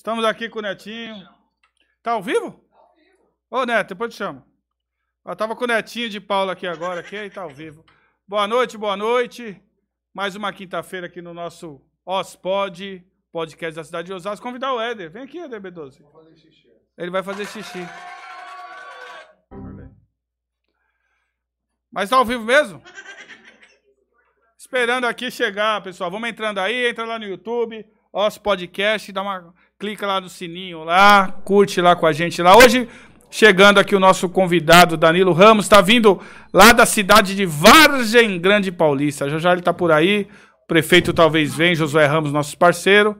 Estamos aqui com o Netinho. Tá ao vivo? Ô, Neto, depois te chamo. Eu tava com o Netinho de Paula aqui agora, aqui, aí tá ao vivo. Boa noite, boa noite. Mais uma quinta-feira aqui no nosso OSPOD, podcast da cidade de Osasco. Convidar o Éder. Vem aqui, Éder B12. Ele vai fazer xixi. Mas tá ao vivo mesmo? Esperando aqui chegar, pessoal. Vamos entrando aí, entra lá no YouTube, Os Podcast, dá uma clica lá no sininho lá, curte lá com a gente lá. Hoje chegando aqui o nosso convidado Danilo Ramos, está vindo lá da cidade de Vargem Grande Paulista. Já já ele está por aí. O prefeito talvez venha, Josué Ramos, nosso parceiro.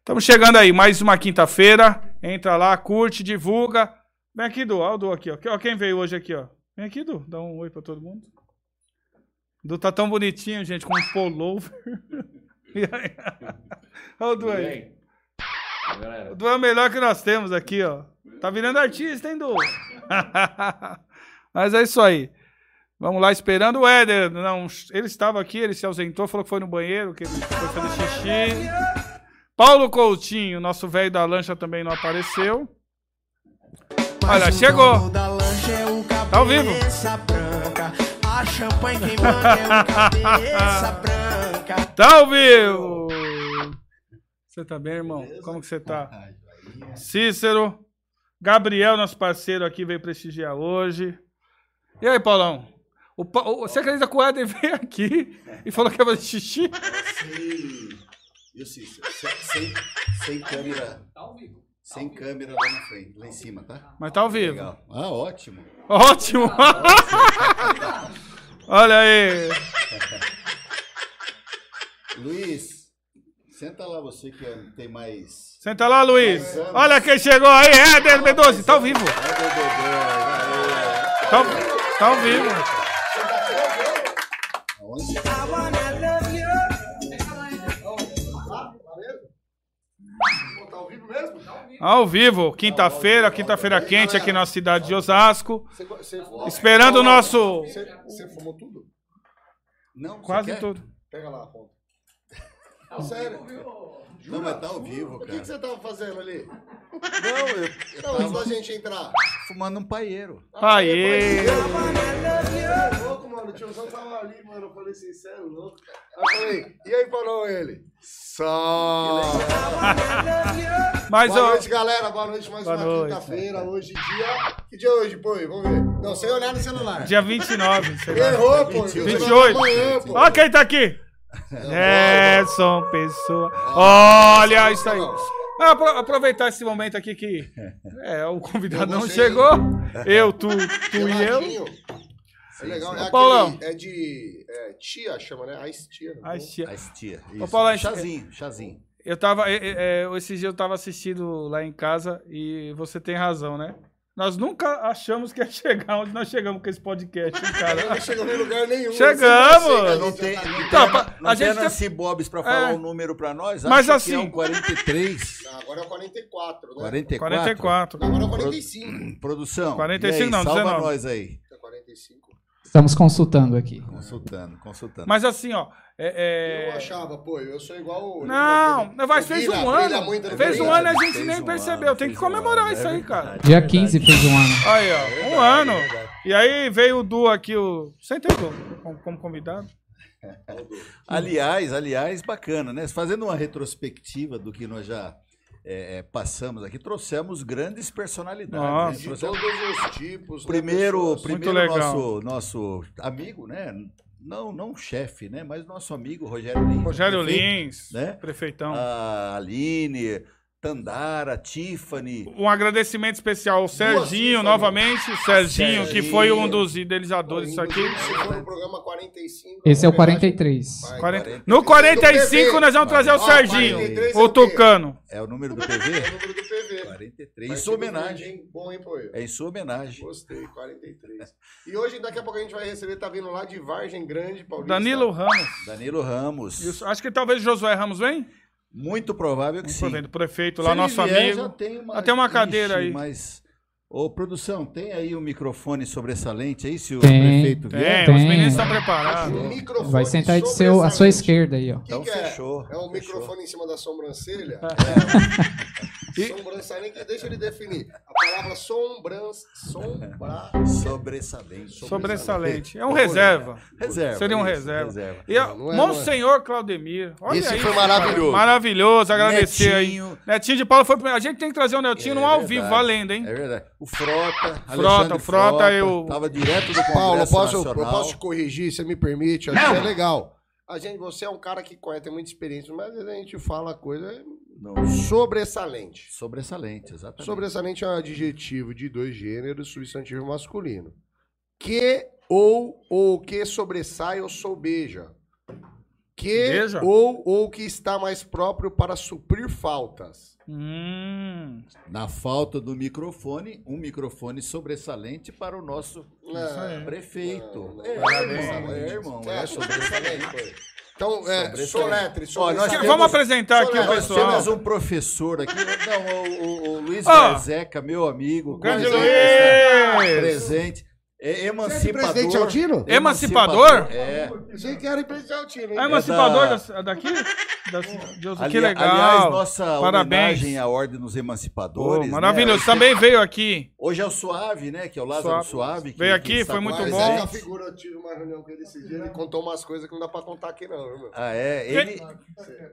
Estamos chegando aí, mais uma quinta-feira. Entra lá, curte, divulga. Vem aqui, Du. Olha o Du aqui, ó. Quem veio hoje aqui, ó. Vem aqui, Du. Dá um oi para todo mundo. Du tá tão bonitinho, gente, com um pullover. Olha o Du aí. O Du é o melhor que nós temos aqui, ó. Tá virando artista, hein, Du? Mas é isso aí. Vamos lá, esperando o Éder. Não, ele estava aqui, ele se ausentou, falou que foi no banheiro, que ele foi fazer xixi. Paulo Coutinho, nosso velho da lancha, também não apareceu. Olha, chegou. Tá ao vivo. A champanhe queimando é cabeça branca. Tá ao vivo! Você tá bem, irmão? Como que você tá? Cícero. Gabriel, nosso parceiro aqui, veio prestigiar hoje. E aí, Paulão? O, o, você acredita que o Éder veio aqui e falou que ia fazer xixi? Sim. E o Cícero? Sem, sem, sem câmera. Tá ao vivo. Sem câmera lá na frente, lá em cima, tá? Mas tá ao vivo. Legal. Ah, ótimo. Ótimo! Olha aí! Luiz, senta lá você que tem mais. Senta lá, Luiz. Olha quem chegou aí, Éder B12, tá ao vivo. Tá, tá ao vivo. Ao vivo, quinta-feira, quinta-feira quente aqui na cidade de Osasco. Esperando o nosso. Você fumou tudo? Não, Quase tudo. Pega lá a ponta. Sério? Não, mas tá ao vivo, O que, cara. que você tava fazendo ali? Não, eu, eu Não, antes da tava gente entrar. fumando um paieiro. Aê! É louco, mano. O tiozão tava ali, mano. Eu falei assim, sério, louco. Aí eu falei, e aí, falou ele? Só. Mas, Boa ó, noite, galera. Boa noite, mais Boa uma noite. quinta-feira. Hoje, dia. Que dia é hoje, pô? Vamos ver. Não, sem olhar no celular. dia 29. sei lá. Errou, pô. 28. Amanhã, pô. Ó quem tá aqui. Edson Pessoa. Olha isso aí. Ah, apro- Aproveitar esse momento aqui que é, o convidado não chegou. Eu, tu, tu e eu. É legal. É, Ô, Paulão. é de é, tia, chama, né? Ice tia. né? Ai, tia. A estia. Ô, Paulo, a gente- chazinho, chazinho. Eu tava. é, é, é, esses dias eu tava assistindo lá em casa e você tem razão, né? Nós nunca achamos que ia chegar onde nós chegamos com esse podcast, hein, cara. Não chegamos em lugar nenhum. Chegamos! Você vai Não tem, gente Tá, tem, pa- não a tem gente tem- Nancy Bobs pra falar É. o número pra nós? Mas Acho que é assim- um 43. Não, agora é o 44, né? 44. 44. Não, agora é o 45. Produção. 45 e aí, não, salva 19. nós aí. É 45. Estamos consultando aqui. Consultando, consultando. Mas assim, ó. É- é- Eu achava, pô, eu sou igual o. Não, mas fez um ano. Fez um ano e a gente Fez nem um percebeu. ano, Tem que um comemorar ano, isso é aí, cara. Dia verdade. 15 fez um ano. Aí, ó. Um verdade, ano. é verdade. E aí veio o Du aqui, o. Senta aí, Du, como, como convidado. Aliás, aliás, bacana, né? Fazendo uma retrospectiva do que nós já é, é, passamos aqui, trouxemos grandes personalidades. Nossa. né? De Trouxemos todos os tipos. né, primeiro, primeiro nosso, nosso amigo, né? Não, não chefe, né? Mas nosso amigo Rogério Lins. Rogério prefeito, Lins, né? prefeitão. A Aline, Tandara, Tiffany. Um agradecimento especial ao Serginho, novamente. O Serginho, que Serginho. foi um dos idealizadores disso aqui. Inclusive, Se for no programa 45. Esse é o na verdade, 43. vai. 40 No 45 nós vamos trazer o Serginho, 43 é o o quê? Tucano. É o número do É o PV? número do PV. 43. Em sua homenagem. Bom, hein, pô? É em sua homenagem. Gostei, 43. E hoje, daqui a pouco, a gente vai receber, tá vindo lá de Vargem Grande, Paulista. Danilo Ramos. Danilo Ramos. Isso, Acho que talvez o Josué Ramos vem. Muito provável que Estou sim. vendo, prefeito Se lá, ele nosso vier, amigo. Já tem uma, Ah, tem uma cadeira aí. Mas, ô, produção, tem aí o microfone sobressalente aí, se o Tem. prefeito Tem, vier? os Tem. meninos estão preparados. Um microfone Vai sentar de seu, à sua esquerda aí, ó. Que Então que é? fechou, É um fechou. microfone em cima da sobrancelha? E, deixa ele definir. A palavra sombrança, sombra... Sobressalente. Sobressalente. É um reserva. Reserva. Seria um isso, reserva. E a- Não, não é, Monsenhor Claudemir. Olha Esse isso, foi cara. maravilhoso. Maravilhoso. Agradecer Netinho. aí. Netinho de Paula foi primeiro. A gente tem que trazer o Netinho É no ao verdade. vivo, valendo, hein? É verdade. O Frota. Frota, o Frota, eu- Tava direto do Congresso Paulo, posso, eu posso te corrigir, você me permite? Acho que é legal. A gente, você é um cara que conhece, tem muita experiência, mas às vezes a gente fala coisa Não, sobressalente. sobressalente, exatamente. Sobressalente é um adjetivo de dois gêneros, substantivo masculino. Que ou ou que sobressai ou sobeja. Que Beija? ou ou que está mais próprio para suprir faltas. Hum. Na falta do microfone, um microfone sobressalente para o nosso É, prefeito. Não, É, não, irmão, é, irmão. É sobressalente. Então, é, soletre, Ó, nós sobressalente. Vamos apresentar aqui o Nós Nós pessoal. temos um professor aqui, não, o, o- o Luiz. Garzeca, meu amigo, Grande Luiz! presente, é emancipador. presidente Altino? Emancipador? É. Achei que era presidente Altino, hein? É emancipador da- da- daqui? Da- Deus, que Ali- legal. Aliás, nossa Parabéns. homenagem à Ordem dos Emancipadores. maravilhoso. né? Também veio aqui. Hoje é o Suave, né? Que é o Lázaro Suave. Suave. que- Veio que aqui, foi com muito bom. é que a figura, eu tive uma reunião com ele esse dia, ele contou umas coisas que não dá pra contar aqui não, meu? Ah, é? Ele,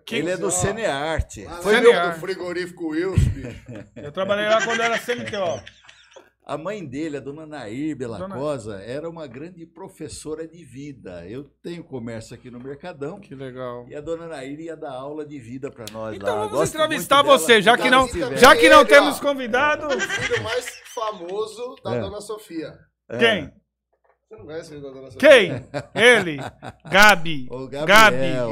Que- ele é do Cenearte. Foi meu- do frigorífico Wilson, bicho. Eu trabalhei lá quando era CMTO. A mãe dele, a dona Nair Belacosa, era uma grande professora de vida. Eu tenho comércio aqui no Mercadão. Que legal. E a dona Nair ia dar aula de vida para nós Então lá. vamos Gosto entrevistar você, já que não, já que não ele, temos convidado. O filho mais famoso da É. Dona Sofia. É. Quem? Você não conhece o filho da Sofia? Quem? Ele. Gabi. O Gabi. Gabriel, Gabriel.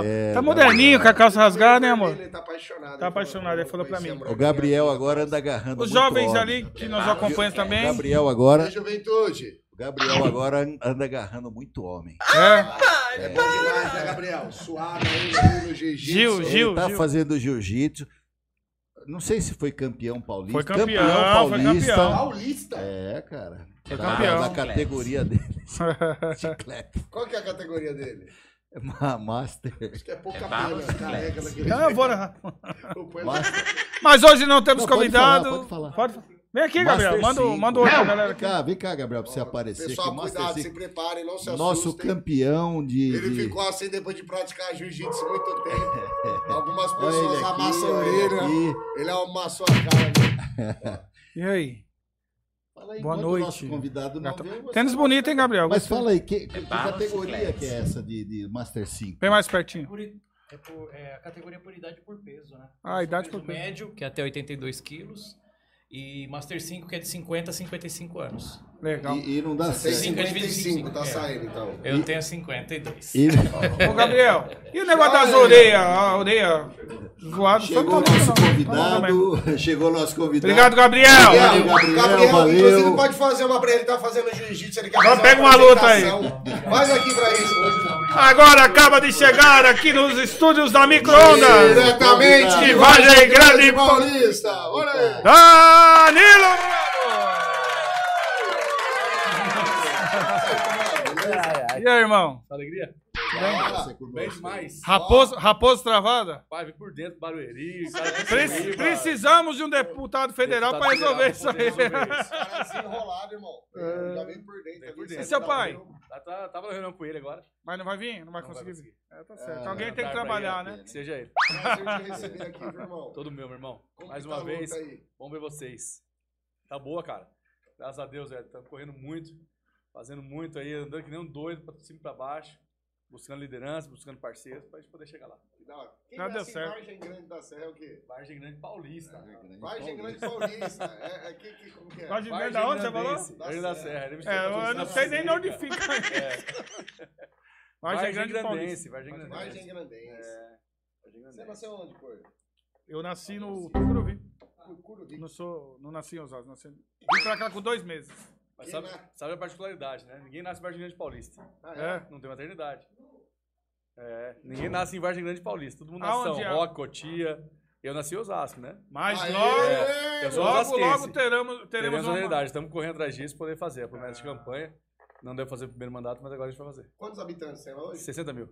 Gabriel, Tá moderninho com a calça rasgada, né, amor? Ele tá apaixonado. Tá apaixonado, ele falou pra mim. O Gabriel agora anda agarrando Os muito jovens homem. ali que nos acompanham O também. Gabriel agora, Da juventude. o Gabriel agora anda agarrando muito homem. É. É bom demais, né, Gabriel? Suado aí, no jiu-jitsu. Gil, Gil. Ele tá Gil. fazendo jiu-jitsu. Não sei se foi campeão paulista. Foi campeão, foi paulista. campeão. Paulista? É, cara. Foi Da- campeão. Da categoria dele. Chiclete. Qual que é a categoria dele? É Ma- Master. Acho que é pouca pena, careca daquele Não, eu vou... Master. Mas hoje não temos Não, pode convidado. falar, pode falar. Pode- Vem aqui, Gabriel. Master Manda, o- cinco. manda o outro, Vem galera. aqui. cá, vem cá, Gabriel, pra você aparecer Pessoal, cuidado, se Cinco. preparem, não se Nosso assustem. campeão de. Ele de- ficou assim depois de praticar jiu-jitsu muito tempo. Algumas Olha ele pessoas aqui, amassam a olha ele. Ele amassou a cara. né? E aí? Fala aí, Boa noite. Nosso convidado não veio, você Tênis bonito, hein, Gabriel? Mas fala aí, que, que categoria que é essa de, de Master 5? Vem mais pertinho. Por i- é, por- é a categoria por idade por peso, né? Ah, idade peso por peso. médio, que é até 82 quilos. E Master 5, que é de 50 a 55 anos. Legal. E, e não dá certo. 55, tá É. saindo então. Eu tenho 52. E- Ô, Gabriel, e o negócio das orelhas? A orelha zoada? Chegou o nosso convidado. Chegou o nosso convidado. Obrigado, Gabriel. Valeu, Gabriel, valeu. inclusive pode fazer uma pra ele, tá fazendo jiu-jitsu, ele quer Agora fazer pega uma luta aí. Faz aqui pra isso. Agora acaba de chegar aqui nos estúdios da Microondas. Diretamente De Vargem Grande Paulista. Olha aí. Danilo E aí, irmão? Alegria? Nossa, Bem demais. Raposo, raposo travada? Pai, vem por dentro, Barueri. cara, precisamos de um deputado federal para resolver isso aí. desenrolado, irmão. Já vem por dentro. Vem por dentro. E seu pai? Tá- tá- Tava na reunião com ele agora. Mas não vai vir? Não vai Não conseguir vir. É, tá certo. Ah, Alguém tem que Tá, trabalhar, vai, né? Que seja ele. Prazer te receber aqui, viu, irmão. Todo meu, meu irmão. Como Mais uma tá a vez. Bom ver vocês. Tá boa, cara. Graças a Deus, velho. Estamos correndo muito. Fazendo muito aí, andando que nem um doido pra cima e pra baixo. Buscando liderança, buscando parceiros pra gente poder chegar lá. Que da hora. Quem Já deu nasce em certo. Vargem Grande da Serra é o quê? Vargem Grande Paulista. Vargem Grande Paulista. É, é, que, que, como que é? Pode ver da onde você falou? Vargem da Serra. É, chamou eu não sei nem onde fica. É. Vargem Grande Paulista. Grandense. Vargem Grandense. Vargem Grandense. É. Vargem Você nasceu onde, Cor? Eu nasci no Tucuruvi. Curuvi. Não, sou, não nasci em Osasco. Nasci... Vim pra cá com dois meses. Mas sabe, na- sabe a particularidade, né? Ninguém nasce em Vargem Grande Paulista. Ah, É. Não tem maternidade. É. Ninguém nasce em Vargem Grande Paulista. Todo mundo nasce em é? São Roque, Cotia. Eu nasci em Osasco, né? Mas Aê, logo, É, eu sou logo, logo teremos, teremos Teremos uma... maternidade. Estamos correndo atrás disso para poder fazer a promessa de campanha. Não deu fazer o primeiro mandato, mas agora a gente vai fazer. Quantos habitantes tem lá hoje? 60 mil.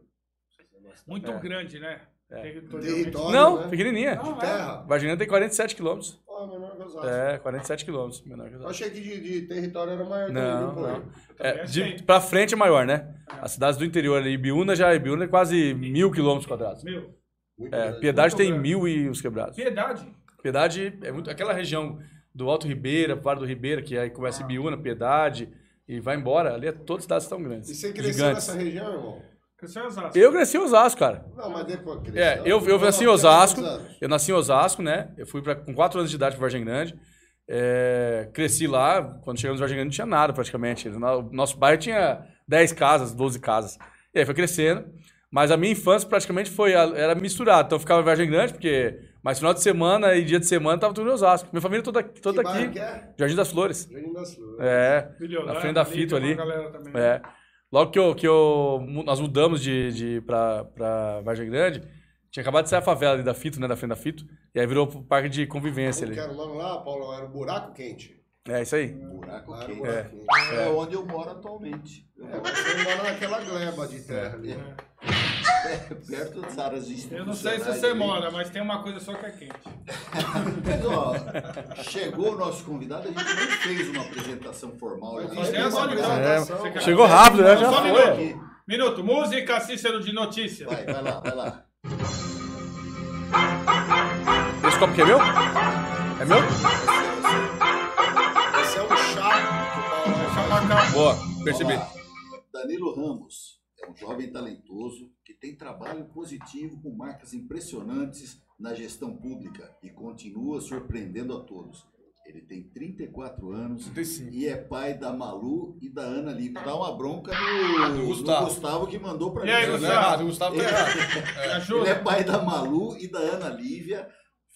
Muito grande, né? É. Territorialmente. Território, Não, né? pequenininha. Não, é. Terra. Varginha tem 47 quilômetros. Ó, Osasco. É, 47 quilômetros menor que Eu Osasco. achei que de, de território era maior Não, também, não. pô. É, de, pra frente é maior, né? As cidades do interior ali, Ibiúna já, Ibiúna é quase mil quilômetros quadrados. Meu, Muito É. Piedade Muito tem grande. mil e os quebrados. piedade. Piedade é muito. Aquela região do Alto Ribeira, Vale do Ribeira, que aí começa Ibiúna, Piedade, e vai embora. Ali é, todas as cidades tão grandes. E você cresceu gigantes. nessa região, irmão? Cresceu em Osasco. Eu cresci em Osasco, cara. Não, mas depois cresceu. É, eu, eu nasci em Osasco. Eu nasci em Osasco, né? Eu fui pra, com 4 anos de idade para Vargem Grande. É, cresci lá. Quando chegamos em Vargem Grande não tinha nada praticamente. O nosso bairro tinha 10 casas, 12 casas. E aí foi crescendo. Mas a minha infância praticamente foi era misturado. Então eu ficava em Vargem Grande, porque mais final de semana e dia de semana tava tudo em Osasco. Minha família toda, toda Que aqui. é? Jardim das Flores. Jardim das Flores. É. Na frente da ali, Fito tem uma ali. galera também. É. Logo que, eu, que eu, nós mudamos de, de pra, pra Vargem Grande, tinha acabado de sair a favela ali da Fito, né? Da frente da Fito. E aí virou parque de convivência Como ali. que era o nome lá, Paulo? Era o Buraco Quente. É isso aí. Buraco Lá era o quente. Buraco Quente. É onde eu moro atualmente. Eu É, moro você mora naquela gleba de terra ali. perto das áreas institucionais. Eu não sei se você mora, mas tem uma coisa só que é quente. Mas, ó, chegou o nosso convidado, a gente nem fez uma apresentação formal. Mas é então. apresentação. Quer- Chegou rápido, né? Já Só um foi. minuto. Minuto, música Cícero de notícia. Vai, vai lá, vai lá. Esse copo aqui é meu? É meu? É Cá. Boa, percebi. Danilo Ramos é um jovem talentoso que tem trabalho positivo com marcas impressionantes na gestão pública e continua surpreendendo a todos. Ele tem 34 anos 35. e é pai da Malu e da Ana Lima. Dá uma bronca no, Do no Gustavo. Gustavo. que mandou pra E aí, gente. Gustavo? errado, o Gustavo Me Ele ajuda. é pai da Malu e da Ana Lívia,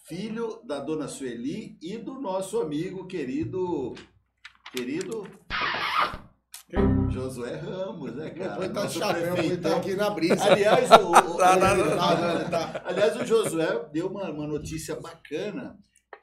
filho da dona Sueli e do nosso amigo querido. Querido. Josué Ramos, né, cara? Depois tá de chapéu, ele tá aqui na brisa. Aliás, o, o- Tá, tá, o- tá, tá, tá. aliás, o Josué deu uma, uma notícia bacana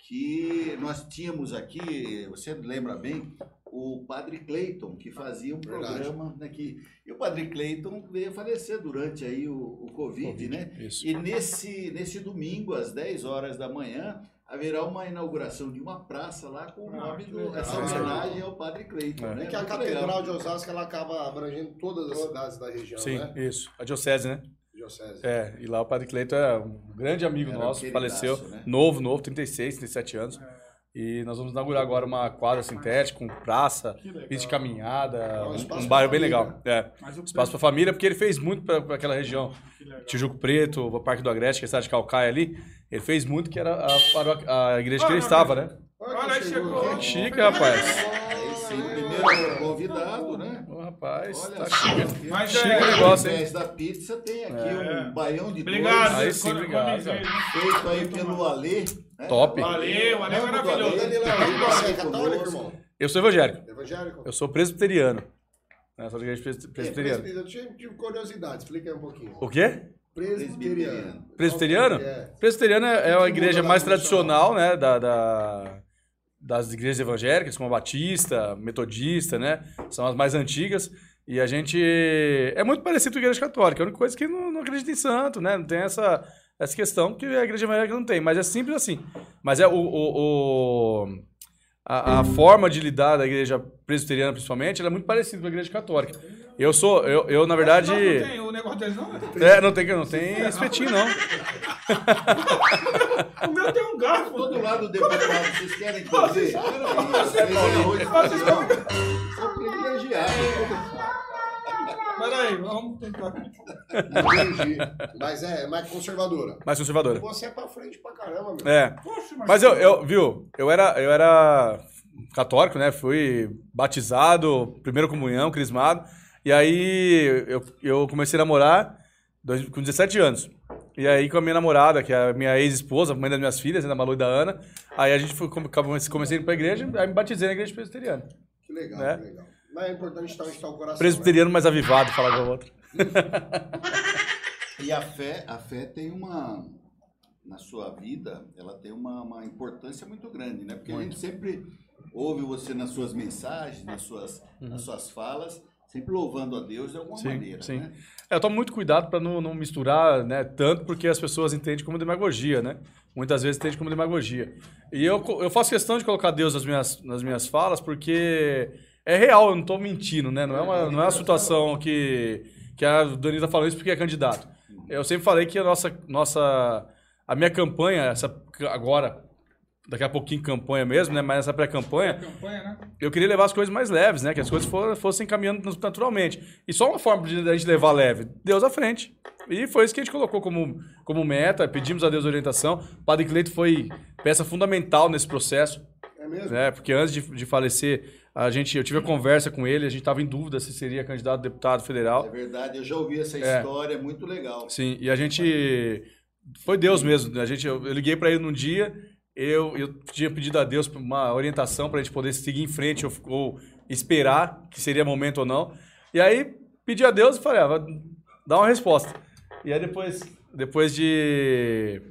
que nós tínhamos aqui, você lembra bem, o Padre Cleiton, que fazia um Verdade. programa né, que, e o Padre Cleiton veio falecer durante aí o, o Covid, né? Isso. E nesse, nesse domingo, às 10 horas da manhã, haverá uma inauguração de uma praça lá com o Ah, nome do, essa homenagem ao Padre Cleiton. É. Né? É que a Muito Catedral legal. de Osasco ela acaba abrangendo todas as cidades da região, Sim, né? isso. A diocese, né? Diocese. É, e lá o Padre Cleito é um grande amigo Era nosso, faleceu. né? Novo, novo, 36, 37 anos. E nós vamos inaugurar agora uma quadra sintética, com praça, pista de caminhada, É um um, um bairro bem legal. É. Espaço para família, porque ele fez muito para aquela região. Tijuco Preto, o Parque do Agreste, que é a cidade de Calcaia ali. Ele fez muito que era a, paróquia- a igreja que ele estava, né? Olha aí, chegou. Chique, rapaz. Aí sim, o primeiro convidado, né? Ô, rapaz, Olha tá chique. Mas Chique é. o negócio, hein? da pizza, tem aqui É. um baião de Obrigado. Aí dois, sim, Quando- obrigado, feito aí pelo Alê. Né? Top. Valeu, valeu, maravilhoso. Você é católico, Conosco. irmão? Eu sou evangélico. Evangélico? Eu sou presbiteriano. Né? Sou da igreja pres- É, presbiteriana. presbiteriano. Eu tive curiosidade, explica aí um pouquinho. O quê? Presbiteriano. Presbiteriano? É. Presbiteriano é é uma Que igreja mais tradicional, né? Da, da- das igrejas evangélicas, como a Batista, Metodista, né? São as mais antigas. E a gente é muito parecido com a igreja católica. A única coisa é que não, não acredita em santo, né? Não tem essa, essa questão que a igreja evangélica não tem. Mas é simples assim. Mas é o... o- o- a, a forma de lidar da igreja presbiteriana, principalmente, ela é muito parecida com a igreja católica. Eu sou... Eu, eu na verdade... Não, não tem, o negócio deles não. É, não tem, não tem espetinho, não. O meu tem um garfo. Todo lado do deputado, vocês querem fazer? Vocês é. São privilegiados. Peraí, vamos tentar. Entendi. Mas é mais conservadora. Mais conservadora. Você é pra frente pra caramba, meu. É. Poxa, Mas eu, eu viu, eu era, eu era católico, né? Fui batizado, primeira comunhão, crismado. E aí eu, eu comecei a namorar dois- com 17 anos. E aí com a minha namorada, que é a minha ex-esposa, mãe das minhas filhas, né, da Malu e da Ana. Aí a gente foi, come- comecei, a ir pra igreja, aí me batizei na igreja presbiteriana. Que legal, É. que legal. Mas é importante estar onde está o coração. Presbiteriano mais avivado, falar com a outra. E a fé, a fé tem uma, na sua vida, ela tem uma, uma importância muito grande, né? Porque a gente sempre ouve você nas suas mensagens, nas suas, nas suas falas, Sempre louvando a Deus de alguma Sim, maneira, sim. né? É, eu tomo muito cuidado para não, não misturar né, tanto, porque as pessoas entendem como demagogia, né? Muitas vezes entendem como demagogia. E eu, eu faço questão de colocar Deus nas minhas, nas minhas falas, porque é real, eu não estou mentindo, né? Não é uma, não é uma situação que, que a Dani tá falando isso porque é candidato. Eu sempre falei que a nossa, nossa a minha campanha, essa agora, daqui a pouquinho campanha mesmo, né? Mas essa pré-campanha, Campanha, né? eu queria levar as coisas mais leves, né? Que as coisas fossem caminhando naturalmente. E só uma forma de a gente levar leve, Deus à frente. E foi isso que a gente colocou como, como meta, pedimos a Deus orientação. O Padre Cleito foi peça fundamental nesse processo, É mesmo? né? Porque antes de, de falecer, a gente, eu tive a conversa com ele, a gente estava em dúvida se seria candidato a deputado É federal. verdade, eu já ouvi essa É. história, é muito legal. Sim, e a gente. Foi Deus mesmo. né? A gente, eu, eu liguei para ele num dia, eu, eu tinha pedido a Deus uma orientação para a gente poder seguir em frente ou, ou esperar que seria momento ou não. E aí pedi a Deus e falei, ah, vai dar uma resposta. E aí depois, depois de,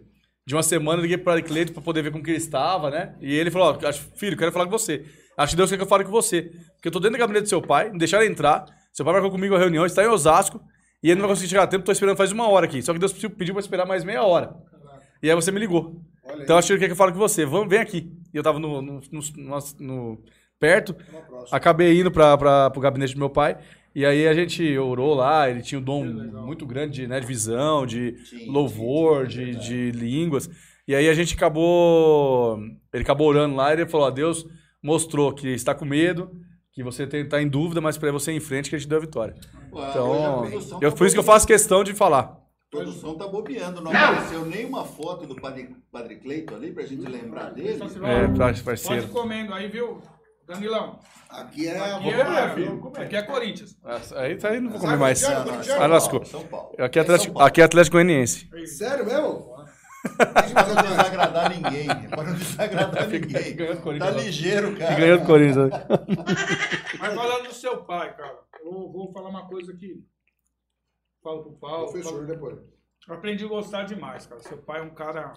de uma semana, eu liguei para o Cleito para poder ver como que ele estava, né? E ele falou: ó, filho, quero falar com você. Acho que Deus quer que eu fale com você. Porque eu tô dentro do gabinete do seu pai, me deixaram entrar. Seu pai marcou comigo a reunião, está em Osasco. E ele não vai conseguir chegar a tempo, tô esperando faz uma hora aqui. Só que Deus pediu para esperar mais meia hora. E aí você me ligou. Olha aí. Então acho que ele quer que eu fale com você. Vamos, vem aqui. E eu tava no, no, no- no- perto. Acabei indo para o gabinete do meu pai. E aí a gente orou lá, ele tinha um dom muito grande de, né, de visão, de Sim, louvor, sim, sim, de, de línguas. E aí a gente acabou. Ele acabou orando lá e ele falou: ó, Deus mostrou que está com medo, que você está em dúvida, mas para você ir em frente que a gente deu a vitória. Ué, a Então, eu, tá por isso que eu faço questão de falar. A produção tá bobeando, não apareceu nenhuma foto do Padre, Padre Cleito ali pra gente lembrar dele. É, pra- Pode parceiro. ir comendo aí, viu, Danilão? Aqui é a Aqui é, aqui é Corinthians. Aí, aí não vou comer mais. Não, não, corintiano. Ah, lascou. São Paulo. Aqui é É Atlético, aqui é Atlético Goianiense. Sério mesmo? Pra não desagradar ninguém. Pra não desagradar ninguém. ganhando Corinthians Tá ligeiro, cara. Ganhando do Corinthians. Mas falando do seu pai, cara, eu vou falar uma coisa que falo pro Paulo. Professor, falo- depois. Eu aprendi a gostar demais, cara. Seu pai é um cara.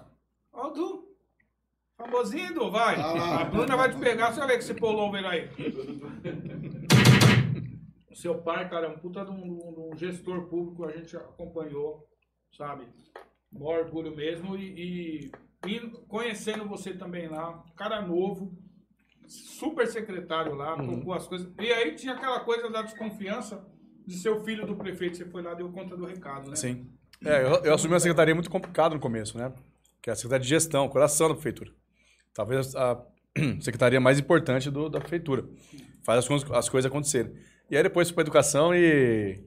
Ó, Du. Famosinho, Du, vai. Ah. A Bruna vai te pegar, você vai ver que esse pullover aí. O seu pai, cara, é um puta de um, de um gestor público, a gente acompanhou, sabe? Maior orgulho mesmo. E, e, e conhecendo você também lá, cara novo, super secretário lá, tocou as coisas. E aí tinha aquela coisa da desconfiança de ser o filho do prefeito. Você foi lá deu conta do recado, né? Sim. É, eu, eu assumi uma secretaria muito complicada no começo, né? Que é a Secretaria de Gestão, coração da prefeitura. Talvez a secretaria mais importante do, da prefeitura. Faz as, coisas- as coisas acontecerem. E aí depois fui para educação e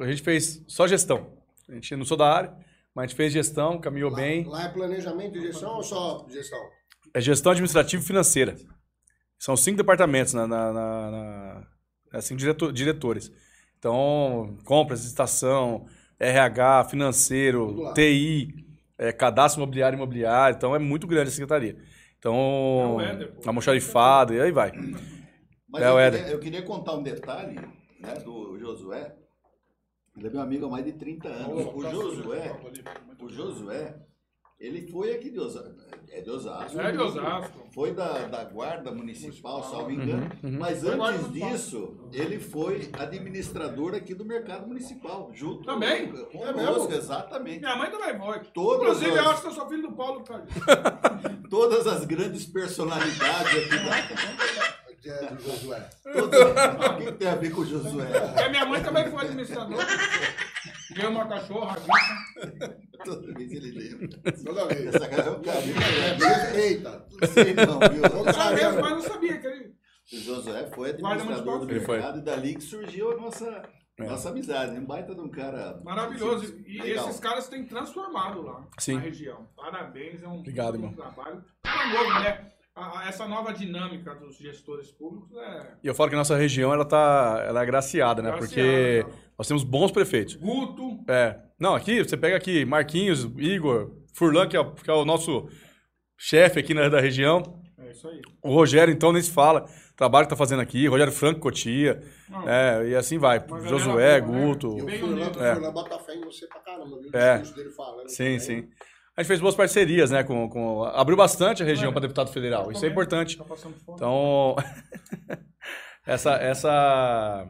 a gente fez só gestão. A gente não sou da área, mas a gente fez gestão, caminhou Lá, bem. lá é planejamento e gestão ou só gestão? É gestão administrativa e financeira. São cinco departamentos na, na, na, na- é, cinco direto- diretores. Então, compras, estação, RH, financeiro. TI, é, cadastro imobiliário e imobiliário. Então, é muito grande a secretaria. Então, É o Éder, almoxarifado, e aí vai. Mas É, eu, o queria, Éder. eu queria contar um detalhe né, do Josué. Ele é meu amigo há mais de 30 anos. O Josué, o Josué, ele foi aqui de Osasco. É de Osasco. É de Osasco. Foi da, da guarda municipal, salvo engano. Uhum, Mas Foi guarda antes municipal. disso, ele foi administrador aqui do mercado municipal. Junto Também? Com, com É mesmo? exatamente. Minha mãe também foi. Todas Inclusive, as- eu acho que eu sou filho do Paulo Carlos. Todas as grandes personalidades aqui da. Que é do Josué. Todas, o que tem a ver com o Josué? Porque minha mãe também foi administradora. Ganhou uma cachorra. Toda vez ele lembra. Toda vez. Essa cara é um carinho. Respeita. Não sei não, viu? Ah, mesmo, mas não sabia que ele. O Josué foi administrador do mercado e dali que surgiu a nossa, É. nossa amizade. Um baita de um cara. Maravilhoso. E Legal. esses caras têm transformado lá Sim. na região. Parabéns, é um, Obrigado, um irmão. trabalho. Tá novo, né? A- essa nova dinâmica dos gestores públicos é. E eu falo que a nossa região, ela tá ela é agraciada, né? Agraciada, Porque cara. nós temos bons prefeitos. Guto. É. Não, aqui, você pega aqui Marquinhos, Igor, Furlan, que é, o- que é o nosso chefe aqui na, da região. É isso aí. O Rogério, então, nem se fala. O trabalho que tá fazendo aqui. Rogério Franco, Cotia. Não, É, e assim vai. Josué, boa, né? Guto. E o Bem Furlan, É. Furlan bota fé em você pra caramba, viu? O É. discurso dele falando. Sim, também. sim. A gente fez boas parcerias, né? Com, com... Abriu bastante a região É. para deputado federal. Isso é importante. Tá. Então, essa, essa,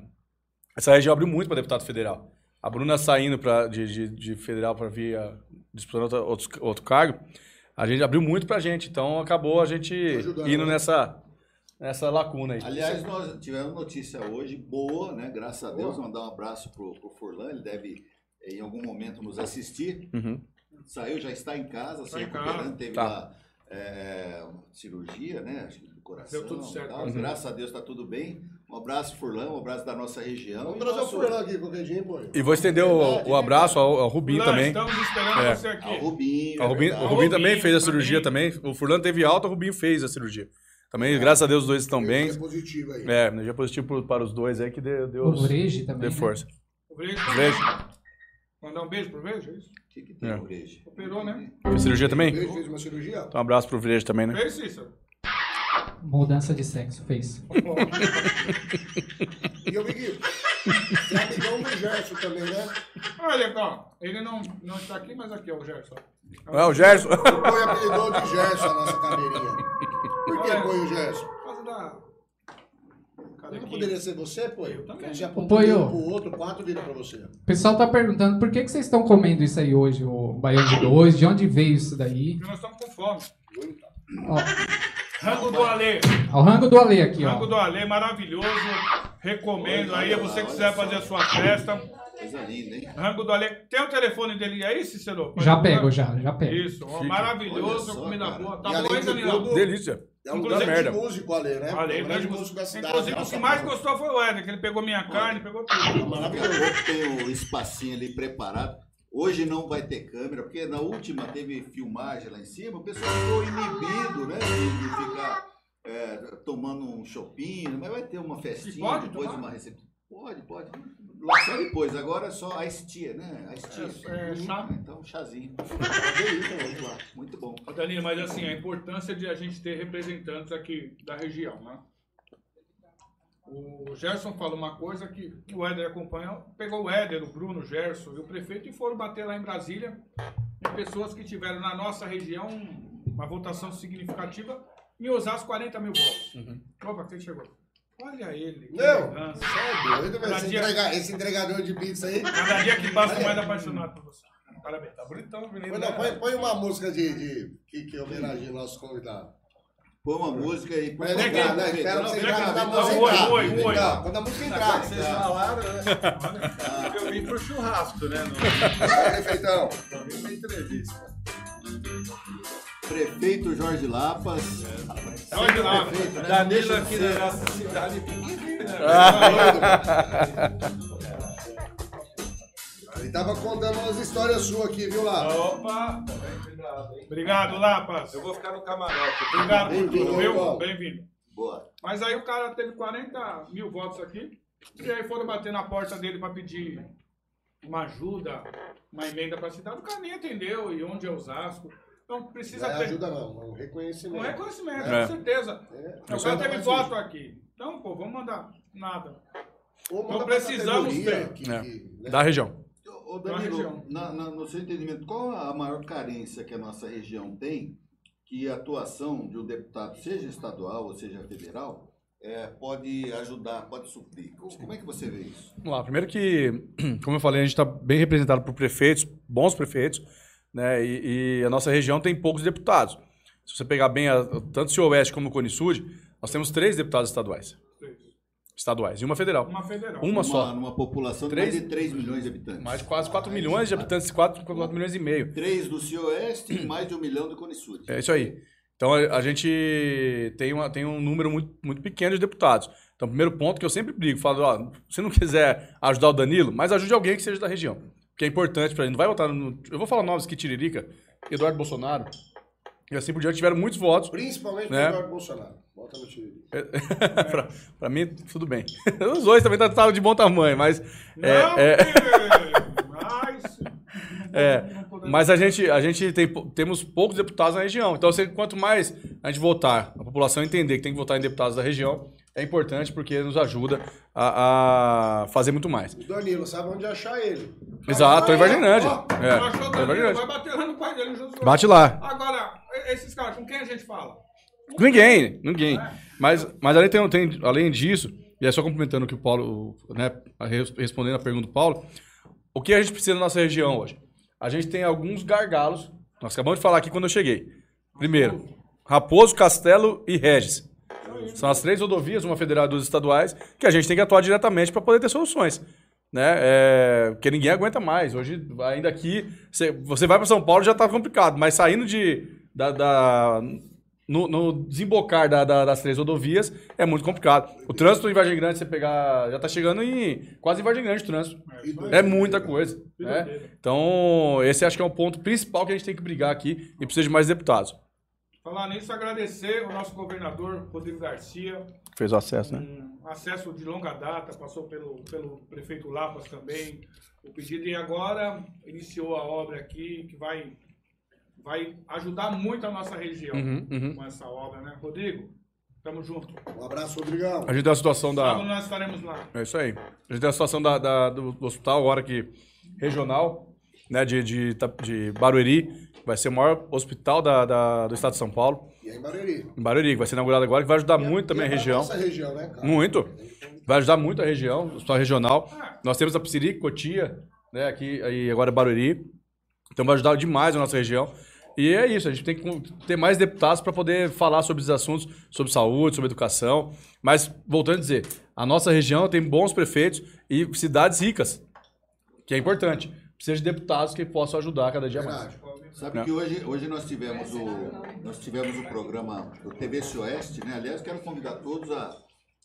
essa região abriu muito para deputado federal. A Bruna saindo pra, de, de, de federal para vir a- disputando outros- outro cargo, a gente abriu muito pra gente. Então acabou a gente ajudando, indo né? nessa, nessa lacuna aí. Aliás, nós tivemos notícia hoje boa, né? Graças a Deus. Mandar um abraço pro, pro Furlan, ele deve em algum momento nos assistir. Uhum. Saiu, já está em casa, se Tá em recuperando, teve Tá. lá é, uma cirurgia, né? Acho que do coração. Deu tudo certo. Uhum. Graças a Deus está tudo bem. Um abraço, Furlan, um abraço da nossa região. Vamos trazer o Furlan aqui qualquer dia, pô. E vou estender o, o abraço ao, ao Rubinho também. Estamos esperando É. você aqui. Ao Rubinho. O é Rubinho, o Rubinho também fez a também. cirurgia também. O Furlano teve alta, o Rubinho fez a cirurgia. Também, graças a Deus, os dois estão bem. É positivo aí. É, energia positiva para os dois aí que deu, deu, O Vrege também. deu né? força. O Brejo. Vejo. Mandar um beijo pro Brejo, é isso? O que, que tem, É. Ureja? Operou, né? Fez cirurgia também? Fez, fez uma cirurgia? Então, um abraço pro Vilejo também, né? Fez, Cícero? Mudança de sexo, fez. E eu vi que você é amigão do Gerson também, né? Olha, legal. Ele não, não está aqui, mas aqui é o Gerson. Ah, o Gerson. O Boi apelidou de Gerson a nossa cadeirinha. Por que Boi o Gerson? Por causa da... Não poderia ser você, Pô? Eu também. Já um pro outro, quatro vira pra você. O pessoal tá perguntando por que, que vocês estão comendo isso aí hoje, o baião de dois, de onde veio isso daí? Porque nós estamos com fome. Ó, Rango do Alê. ó, o rango do Ale aqui, Rango ó. do Alê, maravilhoso. Recomendo aí, você quiser fazer a sua festa. Coisa linda, hein? Rango do Alê. Tem o telefone dele aí, Cícero? Já pego, já, já pego. Isso, ó, Olha maravilhoso, só, comida cara. boa. E Tá bom além aí, de Danilão? tudo, Delícia. É um Inclusive- grande músico, Ale, né? Ale, um grande músico da cidade. Inclusive, o que mais cara. gostou foi o Éder, que ele pegou minha carne, pegou tudo. Daqui a pouco tem o espacinho ali preparado. Hoje não vai ter câmera, porque na última teve filmagem lá em cima, o pessoal ficou inibido, né? De, ficar é, tomando um shopping, mas vai ter uma festinha, pode depois tomar? uma recepção. Pode, pode. Lá Só depois, agora é só a estia, né? A estia. É, é, chá. Então, chazinho. Muito bom. Danilo, mas assim, a importância de a gente ter representantes aqui da região, né? O Gerson falou uma coisa que o Éder acompanhou, pegou o Éder, o Bruno, o Gerson e o prefeito e foram bater lá em Brasília em pessoas que tiveram na nossa região uma votação significativa em Osasco 40 mil votos. Opa, quem chegou? Olha ele. que Não, é doido, velho. Esse, dia- entrega- esse entregador de pizza aí. Cada dia que passa, mais apaixonado por você. Parabéns. Tá bonitão, menino. Põe, não, põe, põe uma música de, de, que, que homenageia o nosso convidado. Põe uma música aí. Mas favor. entrar, né? Espera pra você entrar, quando a música oi, entrar. oi, oi. Então, Quando a música entrar. Vocês falaram, né? Eu vim pro churrasco, né? Vai, prefeitão. Não vim pra entrevista. Prefeito Jorge Lapas. Olha lá. Prefeito, né? Danilo aqui ser- nossa cidade, né? Ele tava contando umas histórias suas aqui, viu lá? Opa. Obrigado, Lapas. Eu vou ficar no camarote. Obrigado por Bem-vindo, tudo, viu? Bem-vindo. Boa. Mas aí o cara teve 40 mil votos aqui. E aí foram bater na porta dele para pedir uma ajuda, uma emenda para a cidade. O cara nem atendeu. E onde é Osasco? Então precisa Não é ter ajuda não, é um reconhecimento. um reconhecimento, É. com certeza. É. O cara teve voto aqui. Então, pô, vamos mandar nada. Ou manda Então precisamos ter. que- É. que, né? Da região. Ô, Da Danilo, região. na- na- no seu entendimento, qual a maior carência que a nossa região tem que a atuação de um deputado, seja estadual ou seja federal, é, pode ajudar, pode suprir? Como, como é que você vê isso? Vamos lá. Primeiro que, como eu falei, a gente está bem representado por prefeitos, bons prefeitos, né? E, e a nossa região tem poucos deputados. Se você pegar bem a- tanto o Cio-Oeste como o Cone Sud, nós temos três deputados estaduais. Estaduais e uma federal. Uma federal. Uma só. Numa população de Três- mais de 3 milhões de habitantes. Mais de quase 4 milhões de habitantes, 4, 4 milhões e meio. 3 do Cioeste e mais de um milhão do Cone Sul. É isso aí. Então a, a gente tem, uma, tem um número muito, muito pequeno de deputados. Então, o primeiro ponto que eu sempre brigo, falo, ó, se não quiser ajudar o Danilo, mas ajude alguém que seja da região. Que é importante pra gente. Não vai votar no. Eu vou falar nomes aqui, Tiririca, Eduardo Bolsonaro. E assim por diante, tiveram muitos votos. Principalmente Né? Eduardo Bolsonaro. Bota no pra, pra mim, tudo bem. Os dois também estavam de bom tamanho, mas. Não, é, é, que- mas... É, a gente, a gente tem, temos poucos deputados na região. Então, quanto mais a gente votar, a população entender que tem que votar em deputados da região, é importante porque nos ajuda a, a fazer muito mais. O Danilo, sabe onde achar ele? Exato, tô em. Ó, É, achou em Danilo, vai bater lá no pai dele, Jesus. Bate lá. Agora, esses caras, com quem a gente fala? Ninguém, ninguém. Mas, mas além, tem, tem- além disso, E é só complementando o que o Paulo, né, respondendo a pergunta do Paulo, o que a gente precisa na nossa região hoje? A gente tem alguns gargalos, nós acabamos de falar aqui quando eu cheguei. Primeiro, Raposo, Castelo e Regis. São as três rodovias, uma federal e duas estaduais, que a gente tem que atuar diretamente para poder ter soluções. Né? É, porque ninguém aguenta mais. Hoje, ainda aqui, você, vai para São Paulo já está complicado, mas saindo de, da, da- no, no desembocar da- da- das três rodovias é muito complicado. O trânsito em Vargem Grande, você pegar, já está chegando em quase em Vargem Grande o trânsito. É muita coisa. Né? Então, esse acho que é um ponto principal que a gente tem que brigar aqui e precisa de mais deputados. Falar nisso, agradecer o nosso governador, Rodrigo Garcia, Fez o acesso, né? um acesso de longa data, passou pelo, pelo prefeito Lapas também, o pedido, e agora iniciou a obra aqui, que vai, vai ajudar muito a nossa região Uhum, uhum. com essa obra, né? Rodrigo, tamo junto. Um abraço, Rodrigão. A gente tem a situação da. Sábado nós estaremos lá. É isso aí. A gente tem a situação da, da- do, do hospital agora que regional, né, de, de, de Barueri, vai ser o maior hospital da, da- do estado de São Paulo, E aí, Barueri? em Barueri, que vai ser inaugurado agora, que vai ajudar muito também a E é pra região. Nossa região, né, cara? Muito. Vai ajudar muito a região, o hospital regional. Nós temos a Psirique, Cotia, né, aqui, aí agora Barueri. Então vai ajudar demais a nossa região. E é isso, a gente tem que ter mais deputados para poder falar sobre esses assuntos, sobre saúde, sobre educação. Mas, voltando a dizer, a nossa região tem bons prefeitos e cidades ricas, que é importante. Precisa de deputados que possam ajudar cada dia mais. Sabe Não. que hoje, hoje nós tivemos o nós tivemos o programa do TV Oeste, né? Aliás, quero convidar todos a,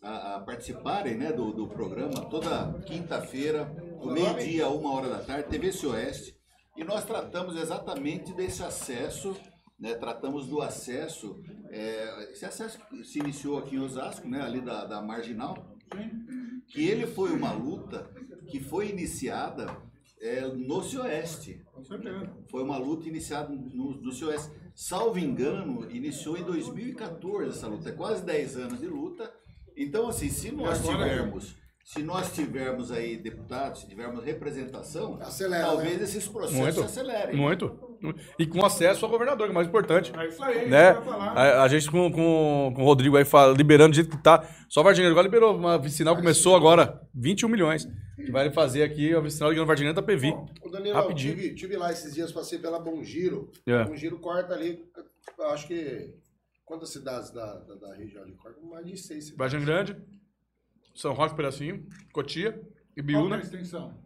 a, a participarem, né, do, do programa toda quinta-feira, do meio-dia a uma hora da tarde, TV Oeste. E nós tratamos exatamente desse acesso, né? Tratamos do acesso, é, esse acesso que se iniciou aqui em Osasco, né? Ali da, da Marginal, que ele foi uma luta que foi iniciada é, no Oeste. Com certeza. Foi uma luta iniciada no, no COS. Salvo engano, iniciou em 2014 essa luta. É quase 10 anos de luta. Então, assim, se nós tivermos, se nós tivermos aí deputados, se tivermos representação, Acelera, talvez né? esses processos Muito. se acelerem. Muito. E com acesso ao governador, que é o mais importante. É isso aí, né? A, a gente com, com, com o Rodrigo aí fala, liberando do jeito que tá. Só Varginha agora liberou. Uma vicinal começou agora 21 milhões. Que vai fazer aqui a vicinal ligando Varginha da PV. Ô, Danilo, Rapidinho. tive, tive lá esses dias, passei pela Bom Giro. É. Bom Giro corta ali, acho que. Quantas cidades da, da, da região ali corta? Mais de seis cidades. Varginha Grande, São Roque, Pedacinho, Cotia e Qual é a Biúna. extensão?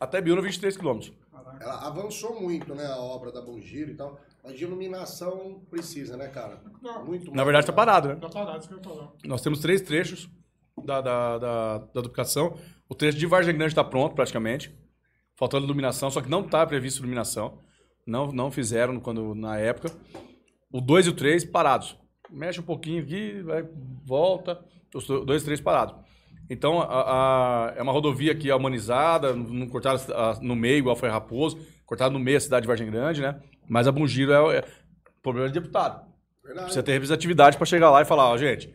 Até Biúna, 23 quilômetros. Ela avançou muito, né, a obra da Bom Giro e tal. Mas de iluminação precisa, né, cara? Não. Muito Na verdade, tá parado, né? Tá parado, isso que eu ia falar. Nós temos três trechos da, da, da, da duplicação. O trecho de Vargem Grande está pronto, praticamente. Faltando iluminação, só que não está previsto iluminação. Não, não fizeram quando, na época. O 2 e o 3 parados. Mexe um pouquinho aqui, vai, volta. Os 2 e 3 parados. Então, a- a- é uma rodovia que é humanizada, não cortaram a- no meio, igual foi Raposo, cortaram no meio a cidade de Vargem Grande, né? Mas a Bungiro é, é problema de deputado. Verdade. Precisa ter representatividade para chegar lá e falar, ó, gente,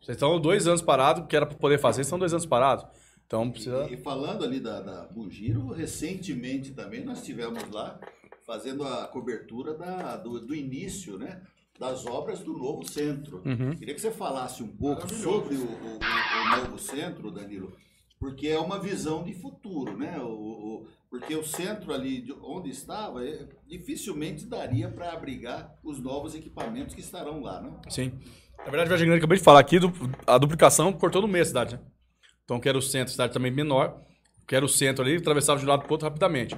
vocês estão dois anos parados, que era para poder fazer, estão dois anos parados. Então precisa. E, e falando ali da, da Bugiro, recentemente também nós estivemos lá fazendo a cobertura da, do, do início, né? Das obras do novo centro. Uhum. Queria que você falasse um pouco sobre o, o- o- novo centro, Danilo, porque é uma visão de futuro, né? O, o- porque o centro ali de onde estava eh, dificilmente daria para abrigar os novos equipamentos que estarão lá, né? Sim. Na verdade, Vargem Grande, acabei de falar aqui, a duplicação cortou no meio a cidade, né? Então, que era o centro, a cidade também menor, que era o centro ali, atravessava de um lado para o outro rapidamente.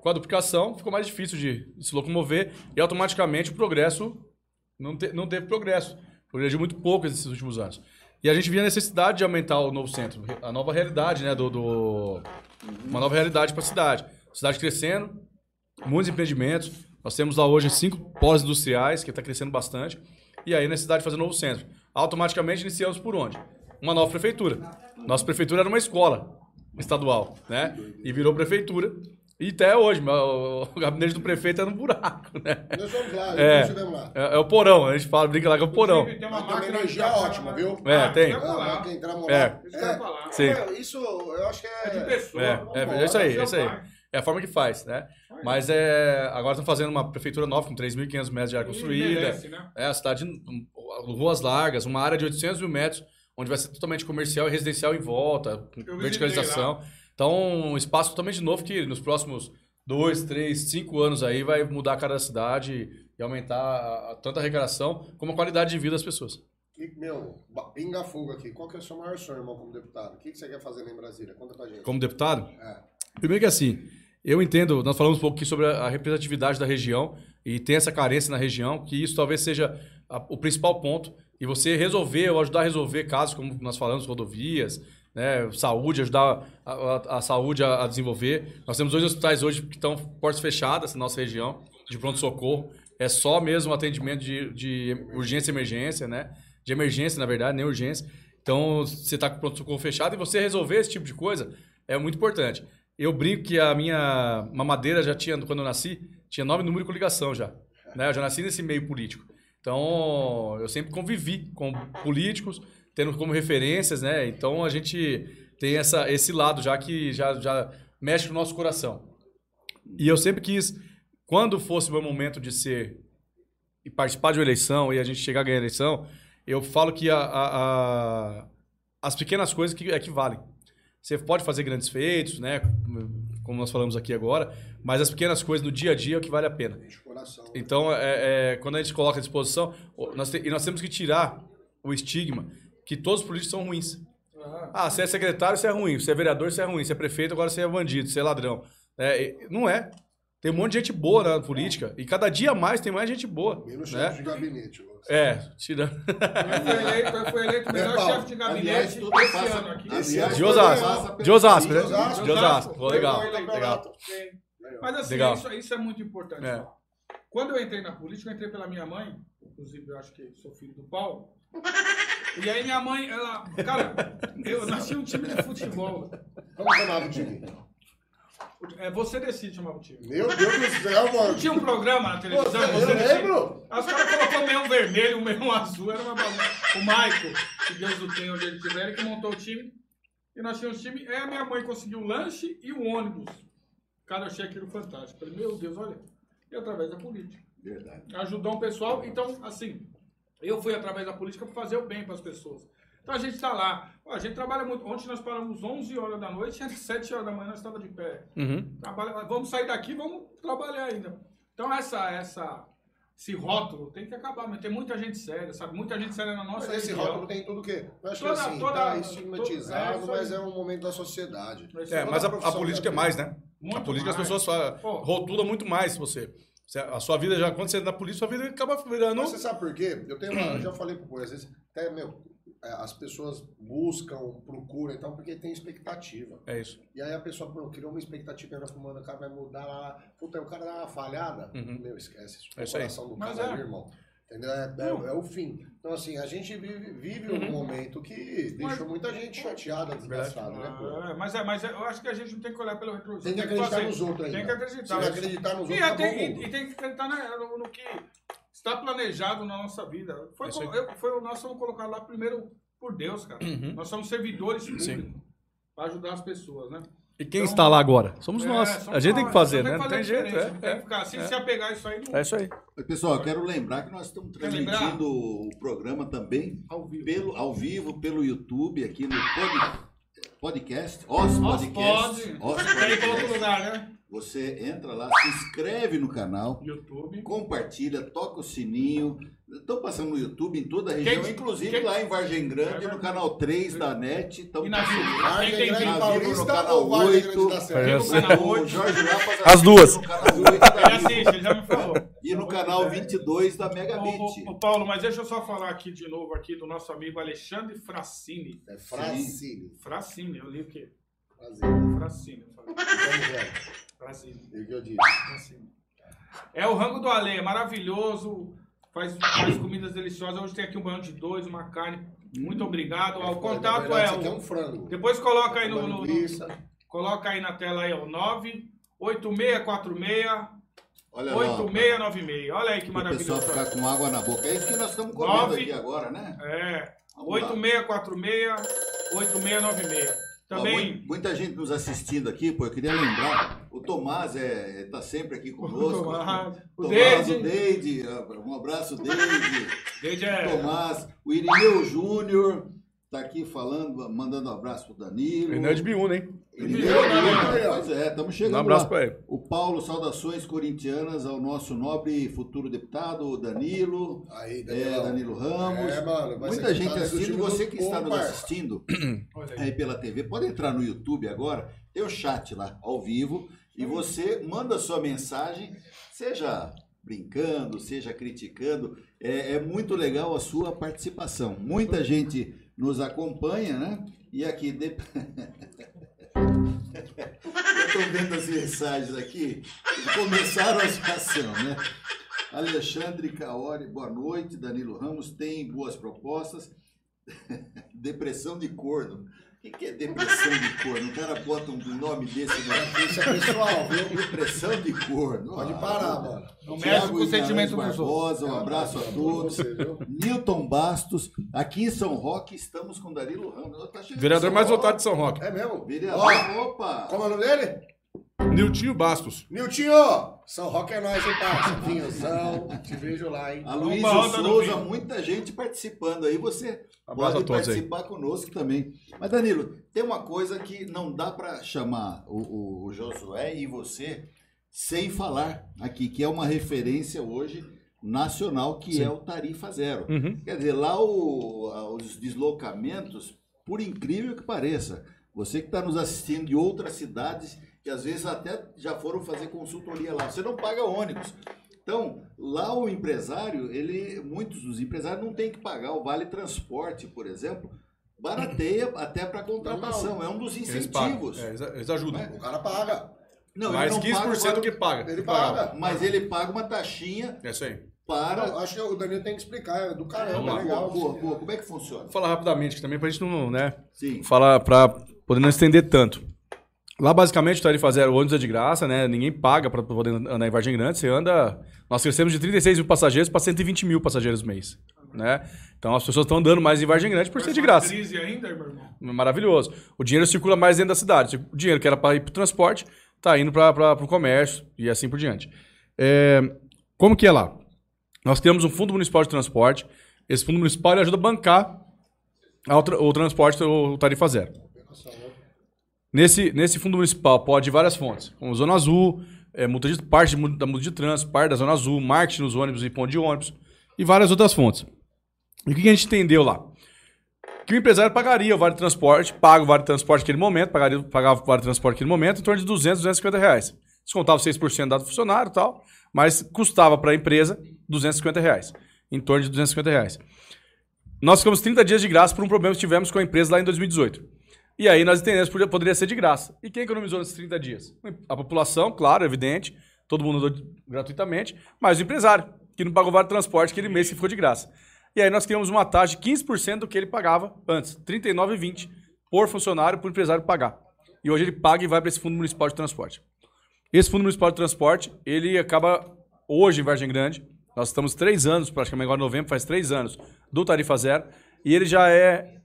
Com a duplicação, ficou mais difícil de se locomover e automaticamente o progresso não, te- não teve progresso. Progrediu muito pouco nesses últimos anos. E a gente via a necessidade de aumentar o novo centro, a nova realidade, né? Do, do- uma nova realidade para a cidade. Cidade crescendo, muitos empreendimentos. Nós temos lá hoje cinco pós-industriais, que está crescendo bastante. E aí, necessidade de fazer um novo centro. Automaticamente iniciamos por onde? Uma nova prefeitura. Nossa prefeitura era uma escola estadual, né? E virou prefeitura. E até hoje, o o gabinete do prefeito é no buraco, né? Nós vamos lá, É, estivemos lá. é, é o porão, a gente fala, brinca lá que é o porão. Tem uma tem máquina energia que- ótima, viu? É, Ah, tem. Ah, mas que entramos É. lá. Sim. Meu, isso eu acho que é. É de pessoa. É, é, é isso aí, é isso aí. É a forma que faz, né? Mas é, agora estão fazendo uma prefeitura nova com 3.500 metros de área construída. Merece, né? É, a cidade, ruas largas, uma área de 800 mil metros, onde vai ser totalmente comercial e residencial em volta, com verticalização. Então, um espaço totalmente novo que nos próximos dois, três, cinco anos aí vai mudar a cara da cidade e aumentar a- a- tanto a arrecadação como a qualidade de vida das pessoas. E, meu, pinga fogo aqui. Qual que é o seu maior sonho, irmão, como deputado? O que, que você quer fazer lá em Brasília? Conta pra gente. Como deputado, É. Primeiro que assim, eu entendo, nós falamos um pouco aqui sobre a a representatividade da região e tem essa carência na região, que isso talvez seja a- o principal ponto. E você resolver ou ajudar a resolver casos, como nós falamos, rodovias, né, saúde, ajudar a, a- a saúde a, a desenvolver. Nós temos dois hospitais hoje que estão portas fechadas na nossa região, de pronto-socorro. É só mesmo atendimento de, de urgência e emergência, né? De emergência, na verdade, nem urgência. Então, você está com pronto-socorro fechado e você resolver esse tipo de coisa é muito importante. Eu brinco que a minha mamadeira já tinha, quando eu nasci, tinha nome, número e coligação já. Né? Eu já nasci nesse meio político. Então, eu sempre convivi com políticos, tendo como referências, né? Então, a gente tem essa, esse lado já que já, já mexe com o nosso coração. E eu sempre quis, quando fosse o meu momento de ser e participar de uma eleição e a gente chegar a ganhar a eleição, eu falo que a, a- a- as pequenas coisas que é que valem. Você pode fazer grandes feitos, né? Como nós falamos aqui agora, mas as pequenas coisas no dia a dia é o que vale a pena. Coração. Então, é, é, quando a gente coloca à disposição, nós te- e nós temos que tirar o estigma que todos os políticos são ruins. Ah, você é secretário, você é ruim. Você é vereador, você é ruim. Você é prefeito, agora você é bandido, você é ladrão. É, não é. Tem um monte de gente boa na política. E cada dia mais tem mais gente boa. Menos né? chefe de gabinete. Lucas. É, tirando. Eu fui eleito, o melhor chefe de Aliás, gabinete tudo esse passa- ano aqui. Aliás, De foi Osasco. De Osasco, né? De Osasco. De Osasco. Pô, legal. Legal. Mas assim, Legal. Isso, isso é muito importante. É. Quando eu entrei na política, eu entrei pela minha mãe, inclusive eu acho que sou filho do Paulo. E aí minha mãe, ela. Cara, eu nasci um time de futebol. Como chamava o time? É, você decide chamar o time. Meu Deus do céu, mano. Tinha um programa na televisão, Você, você eu decide. lembro. Aí os caras colocou meio vermelho, meio azul, era uma bagunça. O Maico, que Deus o tenha onde ele estiver, ele que montou o time. E nós tínhamos time. A minha mãe conseguiu o lanche e o ônibus. Cara, eu achei aquilo fantástico. Falei, meu Deus, olha. E através da política. Verdade. Ajudou um pessoal. Então, assim, eu fui através da política para fazer o bem para as pessoas. Então a gente está lá. A gente trabalha muito. Ontem nós paramos 11 horas da noite, às 7 horas da manhã nós estávamos de pé. Uhum. Trabalha- vamos sair daqui, vamos trabalhar ainda. Então essa, essa, esse rótulo tem que acabar, mas tem muita gente séria, sabe? Muita gente séria na nossa Mas esse região. rótulo tem tudo o quê? Eu acho Toda- que assim, toda- tá estigmatizado, é, isso mas é um momento da sociedade. Mas É, toda mas a, a política é mais, né? Muito a política mais. as pessoas falam, Pô. rotulam muito mais você. A sua vida já, quando você entra na polícia, sua vida acaba virando. Mas você sabe por quê? Eu tenho uma, eu já falei pro Pô, às vezes, até, meu, é, as pessoas buscam, procuram e tal, porque tem expectativa. É isso. E aí a pessoa pô, criou uma expectativa, ela falou, mano, o cara vai mudar lá. Puta, o cara dá uma falhada. Uhum. Meu, esquece. Isso É é isso aí. coração do Mas cara é. ali, irmão. Entendeu? É, é- é o fim. Então, assim, a gente vive, vive um momento que deixou muita gente chateada, desgraçada, né, pô? Ah, mas, é, mas é, eu acho que a gente não tem que olhar pelo retrovisor. Tem que acreditar fazer. nos outros ainda. Tem que acreditar. Se não acreditar nos E, outros, é, tem, acabou o e- e tem que acreditar no, no que está planejado na nossa vida. Foi, É eu, foi, nós somos colocados lá primeiro por Deus, cara. Uhum. Nós somos servidores públicos para ajudar as pessoas, né? E quem Então- está lá agora? Somos É, nós. somos a gente tem nós. que fazer, né? temos Não tem jeito. diferente, não tem É, ficar- se, é. se apegar isso aí, não, é isso aí. Pessoal, eu quero lembrar que nós estamos transmitindo o programa também ao vivo. pelo, ao vivo pelo YouTube, aqui no pod, podcast, Os Podcast. Os Podcast. lugar, né? Você entra lá, se inscreve no canal, YouTube. compartilha, toca o sininho. Estão passando no YouTube em toda a região, Quem- inclusive quem- lá em Vargem Grande, no canal 3 da NET. Estão E na. Vila? Vargem Quem tem Grande vídeo? no Paulista canal 8? No canal O 8. Jorge Lapas As duas. No canal 8 da Ele Vivo. assiste, ele já me falou. E no canal 22 da Megabit. ô, ô, Paulo, mas deixa eu só falar aqui de novo aqui do nosso amigo Alexandre Fracini. É Fracine. Fracini, eu li o quê? Fracine. Fracini. eu falei. Vamos ver. Fracini. E o que eu disse? Fracini. É o rango do Ale, é maravilhoso. Faz, faz comidas deliciosas. Hoje tem aqui um banho de dois, uma carne. Muito obrigado. Ó, o contato é é o. um frango. Depois coloca aí no. No- no- coloca aí na tela aí, ó. 98646 Olha lá. ó, 8696. Olha aí que O pessoal ficar com água na boca. É isso que nós estamos comendo Nove. aqui agora, né? É. Vamos lá. 8646 8696. Também. mu- muita gente nos assistindo aqui, pô, eu queria lembrar, o Tomás é, tá sempre aqui conosco. Tomás, o Tomás, o. Deide, um abraço, Deide, Deide é. Tomás, o Irineu Júnior, tá aqui falando, mandando um abraço pro Danilo. Ele não é de Biúna, hein? É. Pois é, estamos chegando um abraço lá. pra ele. O Paulo, saudações corintianas ao nosso nobre futuro deputado, Danilo. Aí, É, Danilão. Danilo Ramos. É, mano, vai Muita ser gente assistindo. Você que está nos assistindo aí pela TV, pode entrar no YouTube agora. Tem o chat lá, ao vivo. E você manda sua mensagem, seja brincando, seja criticando. É, é muito legal a sua participação. Muita gente nos acompanha, né? E aqui. de- estou vendo as mensagens aqui. Começaram a reação, né? Alexandre Caori, boa noite. Danilo Ramos tem boas propostas. Depressão de corno. O que, que é depressão de corno? O cara bota um nome desse no Isso é pessoal, viu? Depressão de corno. Pode Ah, parar, mano. Não mexe com o sentimento dos outros. Um abraço a todos. Você, viu? Newton Bastos, aqui em São Roque estamos com Danilo Ramos. Tá Vereador mais votado de São Roque. É mesmo? Vereador, opa! como é o nome dele? Niltinho Bastos. Niltinho! São Roque é nóis, hein, parça? Vinhozão. Te vejo lá, hein? A Luísa Souza, muita gente participando aí. Você Abraço pode todos aí. participar conosco também. Mas, Danilo, tem uma coisa que não dá para chamar o, o- o Josué e você sem falar aqui, que é uma referência hoje nacional, que é o Tarifa Zero. Uhum. Quer dizer, lá o- os deslocamentos, por incrível que pareça, você que está nos assistindo de outras cidades, que às vezes até já foram fazer consultoria lá, você não paga ônibus. Então, lá o empresário, ele, muitos dos empresários não têm que pagar o vale transporte, por exemplo, barateia até para contratação, é um dos Eles incentivos. É, eles, eles ajudam. O cara paga. Não, Mais ele não paga o 15% do vale- que paga. Ele paga. mas ele paga uma taxinha É isso aí. para Não, acho que o Danilo tem que explicar. É do caramba, é legal. Boa, boa, boa. Como é que funciona? Vou falar rapidamente que também pra gente não, né, Sim. falar para poder não estender tanto. Lá, basicamente, o Tarifa Zero, o ônibus é de graça, né? Ninguém paga para poder andar em Vargem Grande. Você anda... Nós crescemos de 36 mil passageiros para 120 mil passageiros mês, né? Então, as pessoas estão andando mais em Vargem Grande por ser de graça. crise ainda, meu irmão. Maravilhoso. O dinheiro circula mais dentro da cidade. O dinheiro que era para ir para o transporte está indo para o comércio e assim por diante. É, como que é lá? Nós temos um fundo municipal de transporte. Esse fundo municipal ajuda a bancar o transporte, o tarifa zero. Nesse, nesse fundo municipal pode várias fontes, como Zona Azul, é, multa de, parte da multa de trânsito, parte da Zona Azul, marketing nos ônibus e ponto de ônibus e várias outras fontes. E o que a gente entendeu lá? que o empresário pagaria o vale transporte, paga o vale transporte naquele momento, pagaria, pagava o vale transporte naquele momento, em torno de 200, 250 reais. Descontava 6% dado do funcionário e tal, mas custava para a empresa 250 reais. Em torno de 250 reais. Nós ficamos 30 dias de graça por um problema que tivemos com a empresa lá em 2018. E aí nós entendemos que poderia- ser de graça. E quem economizou nesses 30 dias? A população, claro, evidente, todo mundo andou gratuitamente, mas o empresário, que não pagou vale transporte aquele mês que ficou de graça. E aí nós criamos uma taxa de 15% do que ele pagava antes, R$ 39,20 por funcionário, por empresário pagar. E hoje ele paga e vai para esse Fundo Municipal de Transporte. Esse Fundo Municipal de Transporte, ele acaba hoje em Vargem Grande, nós estamos três anos, praticamente agora em novembro, faz três anos, do Tarifa Zero, e ele já é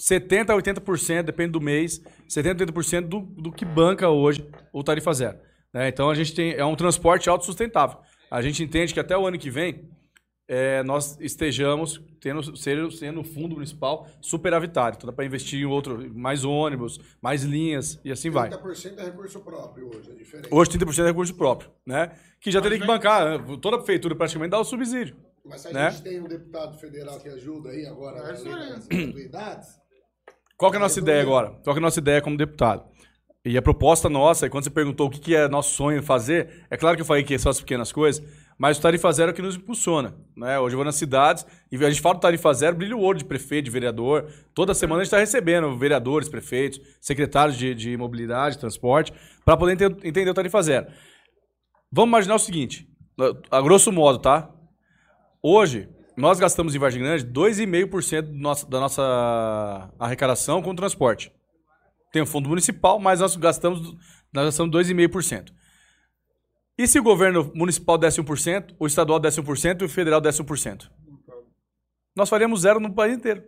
70% a 80%, depende do mês, 70% a 80% do, do que banca hoje o Tarifa Zero. né? Então a gente tem, é um transporte autossustentável. A gente entende que até o ano que vem é, nós estejamos tendo, sendo, sendo um fundo municipal superavitário. Então dá para investir em outro, mais ônibus, mais linhas e assim vai. 30% é recurso próprio hoje, é diferente. Hoje 30% é recurso próprio, né? Que já teria que bancar, né? toda a prefeitura praticamente dá o subsídio. Mas se a né? gente tem um deputado federal que ajuda aí agora É nas gratuidades, Qual que é a nossa ideia agora? Qual que é a nossa ideia como deputado? E a proposta nossa, e quando você perguntou o que, que é nosso sonho fazer, é claro que eu falei que são as pequenas coisas, mas o Tarifa Zero é o que nos impulsiona. Né? Hoje eu vou nas cidades e a gente fala do Tarifa Zero, brilha o olho de prefeito, de vereador. Toda semana a gente está recebendo vereadores, prefeitos, secretários de, de mobilidade, transporte, para poder ente- entender o Tarifa Zero. Vamos imaginar o seguinte, a grosso modo, tá? Hoje, nós gastamos em Vargem Grande 2,5% do nosso- da nossa arrecadação com transporte. Tem o fundo municipal, mas nós gastamos, nós gastamos 2,5%. E se o governo municipal desse 1%, o estadual desse 1% e o federal desse 1%? Nós faríamos zero no país inteiro.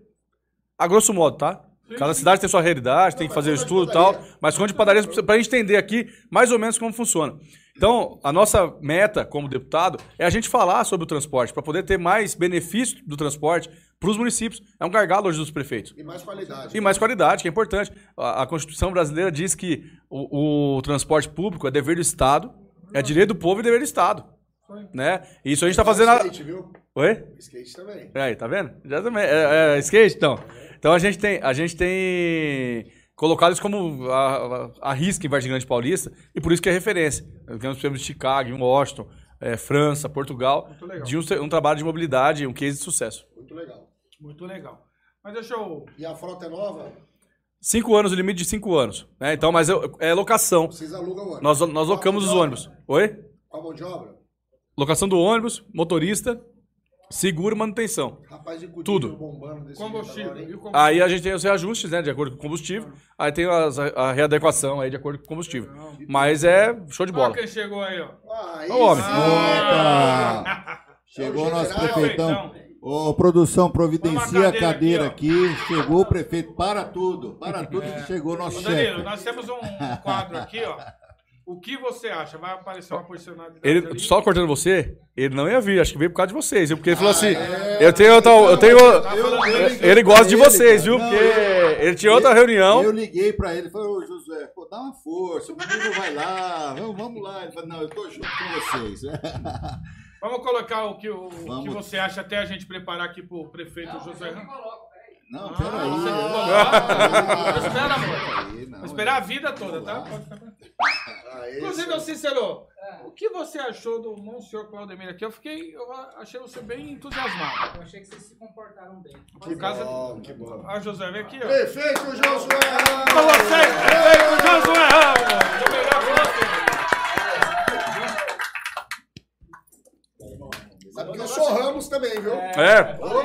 A grosso modo, tá? Cada cidade tem sua realidade, tem que fazer o estudo e tal. Mas conta de padarias para a gente entender aqui mais ou menos como funciona. Então, a nossa meta como deputado é a gente falar sobre o transporte, para poder ter mais benefício do transporte para os municípios. É um gargalo hoje dos prefeitos. E mais qualidade. E mais qualidade, que é importante. A, a Constituição brasileira diz que o, o transporte público é dever do Estado, é direito do povo e dever do Estado. Né? E isso a gente está fazendo. A... Skate, viu? Oi? Skate também. Aí, tá vendo? Já também. É, é, skate, então. Então a gente tem, a gente tem colocado isso como a, a, a risca em Vargem Grande Paulista e por isso que é referência. Nós temos prêmios de Chicago, em Washington, é, França, Portugal, legal. de um, um trabalho de mobilidade, um case de sucesso. Muito legal. Muito legal. Mas deixa eu. E a frota é nova? Cinco anos, o limite de cinco anos. Né? Então, mas é, é locação. Vocês alugam o ônibus? Nós, nós locamos os ônibus. Oi? Com a mão de obra? Locação do ônibus, motorista, seguro e manutenção. Rapaz de Tudo. bombando desse Combustível. E o? Aí a gente tem os reajustes, né, de acordo com o combustível. Aí tem as- a, readequação aí de acordo com o combustível. Mas é show de Olha bola. quem chegou aí, ó. Aí Ô, homem. Chegou o nosso prefeitão. Ô, produção, providencia a cadeira cadeira aqui, aqui. Chegou o prefeito. Para tudo. Para tudo que chegou o nosso Ô, Danilo, chefe. nós temos um quadro aqui, ó. O que você acha? Vai aparecer uma personalidade Ele, ali. só cortando você, ele não ia vir, acho que veio por causa de vocês, viu? Porque ele falou assim: eu tenho outra. Eu tenho, ele gosta de vocês, viu? Não, Porque eu- ele tinha outra reunião. Eu liguei pra ele e falei, ô Josué, pô, dá uma força, o menino vai lá, vamos, vamos lá. Ele falou, não, eu tô junto com vocês. Vamos colocar o que, o, o que você acha até a gente preparar aqui pro prefeito José Ramos. Não, Ah, peraí. você né? coloca. Espera, amor. Vou esperar a vida toda, tá? Aí Inclusive, sim. ô Cícero, o que você achou do Monsenhor Claudemir aqui? Eu fiquei, eu achei você bem entusiasmado. Eu achei que vocês se comportaram bem. Por causa bom, que bom. Ah, José, vem aqui, ó. Prefeito Josué! Com vocês, prefeito Josué! O melhor pra você. Sabe que eu sou Ramos também, viu? É, Ô,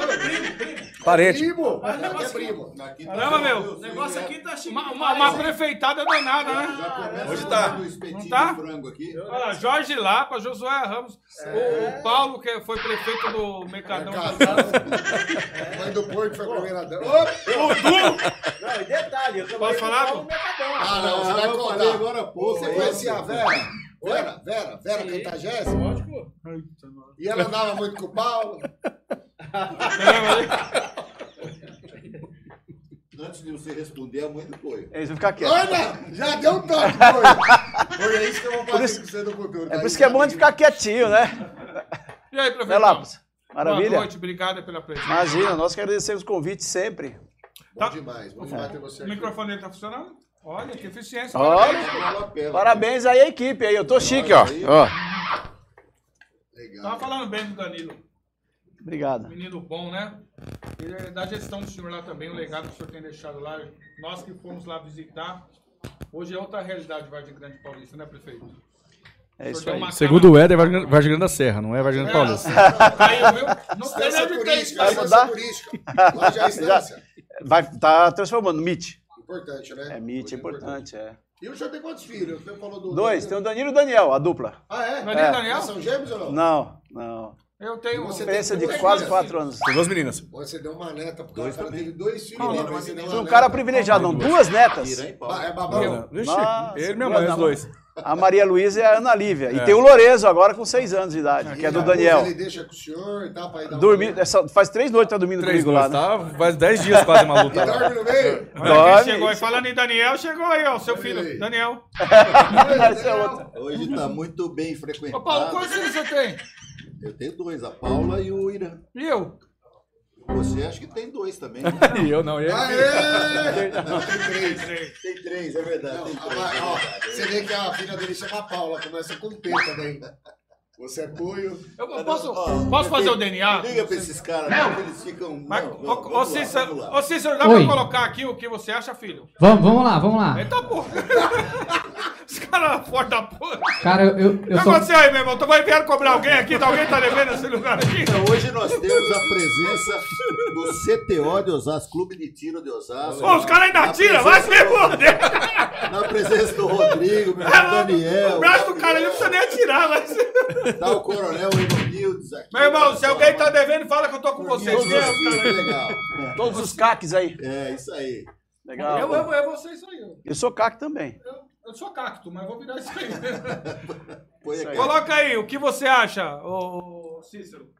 parente. primo! Aqui é primo. Aqui tá Caramba, meu. o negócio aqui tá Uma, uma, uma prefeitada danada, né? Hoje tá. O Não tá? Olha lá, Jorge Lapa, Josué Ramos, o, o Paulo, que foi prefeito do Mercadão. Mãe do Porto foi primeira dama. Ô, Não, e detalhe, eu Posso falar? Ah, não, você Ah, vai contar. agora há pouco. Você conhecia a Vera? Vera, Vera, Vera Cantagés? Lógico. E ela andava muito com o Paulo. Antes de você responder, a mãe do coio. É isso, ficar quieto. Olha, já deu um toque, foi. Foi é isso que eu vou fazer isso- com você no futuro. É por isso que é bom de ficar quietinho, né? E aí, prefeito? Lápis? Boa Maravilha? noite, obrigado pela presença. Imagina, nós que agradecemos o convite sempre. Bom demais, bom demais ter você O aqui. microfone dele tá funcionando? Olha, que eficiência. Olha, pela. parabéns aí à equipe aí. Eu tô chique, ó. ó. Legal. Tava falando bem do Danilo. Obrigado. Menino bom, né? Ele é da gestão do senhor lá também, o legado que o senhor tem deixado lá. Nós que fomos lá visitar. Hoje é outra realidade de Vargem Grande Paulista, né, prefeito? É isso aí. Segundo o Éder, é Vargem Vargem Grande da Serra, não é Vargem Grande Paulista. Caiu, viu? Não sei nem Estância onde tem. turística, Vai mudar? Lá já é. Vai, tá transformando, MIT. Importante, né? É MIT, é importante, é. E o senhor tem quantos filhos? Você falou do... Dois, tem o Danilo e o Daniel, a dupla. Ah, é? Danilo É. Daniel? São gêmeos ou não? Não, não. Eu tenho. Você Diferença de quase quatro anos. Tem duas meninas. Você deu uma neta, porque o cara teve dois filhos. Não, né? não, Você deu uma Um cara privilegiado, não, duas netas. É babão? Ele e minha mãe, os dois. A Maria Luísa e a Ana Lívia. E tem o Lorenzo agora com seis anos de idade, que é do E Daniel. Ele deixa com o senhor e tal, pra ir dar uma- Dormi, essa- faz três noites que tá dormindo Três comigo lá, né? tá? Faz dez dias quase uma luta E lá. dorme no meio? Dorme. chegou aí. Falando em Daniel, chegou aí, ó, seu filho. Daniel. Essa é outra. Hoje tá muito bem Ô, frequentado. Paulo, quantos filhos você tem? Eu tenho dois, a Paula e o Irã. E eu? Você acha que tem dois também, né? E eu não, e ele. Aê! Não, tem três. Tem três, é verdade. Não, a- três, é ó, verdade. você vê que a filha dele chama Paula, começa com P também. Você é Cuio. Eu posso, Ó, posso fazer o DNA? Liga pra esses caras, não, que eles ficam. Mas, não, ô, vamos, ô, vamos lá, Cícero, vamos lá. ô, Cícero, dá Oi. pra colocar aqui o que você acha, filho? Vamos, vamos lá, vamos lá. Eita porra! Os caras fortes da porra. O Cara, eu, eu, que eu sou. aconteceu aí, meu irmão? Tu vai vir cobrar alguém aqui? Tá Alguém tá devendo esse lugar aqui? Então, hoje nós temos a presença do CTO de Osasco, Clube de Tiro de Osasco. Ô, os caras ainda tiram, vai se foder! Na presença do Rodrigo, meu irmão Daniel. O braço do cara ele não precisa nem atirar, mas. Tá o Coronel Evanildes aqui. Meu irmão, se alguém tá devendo, fala que eu tô com vocês. Todos é os os filhos, legal. Todos os CACs aí. É, isso aí. Legal. Eu, eu, eu vou ser isso aí. eu. Eu sou CAC também. Eu Eu sou cacto, mas vou virar isso aí. Põe aqui. Coloca aí, o que você acha, ô, ô, Cícero?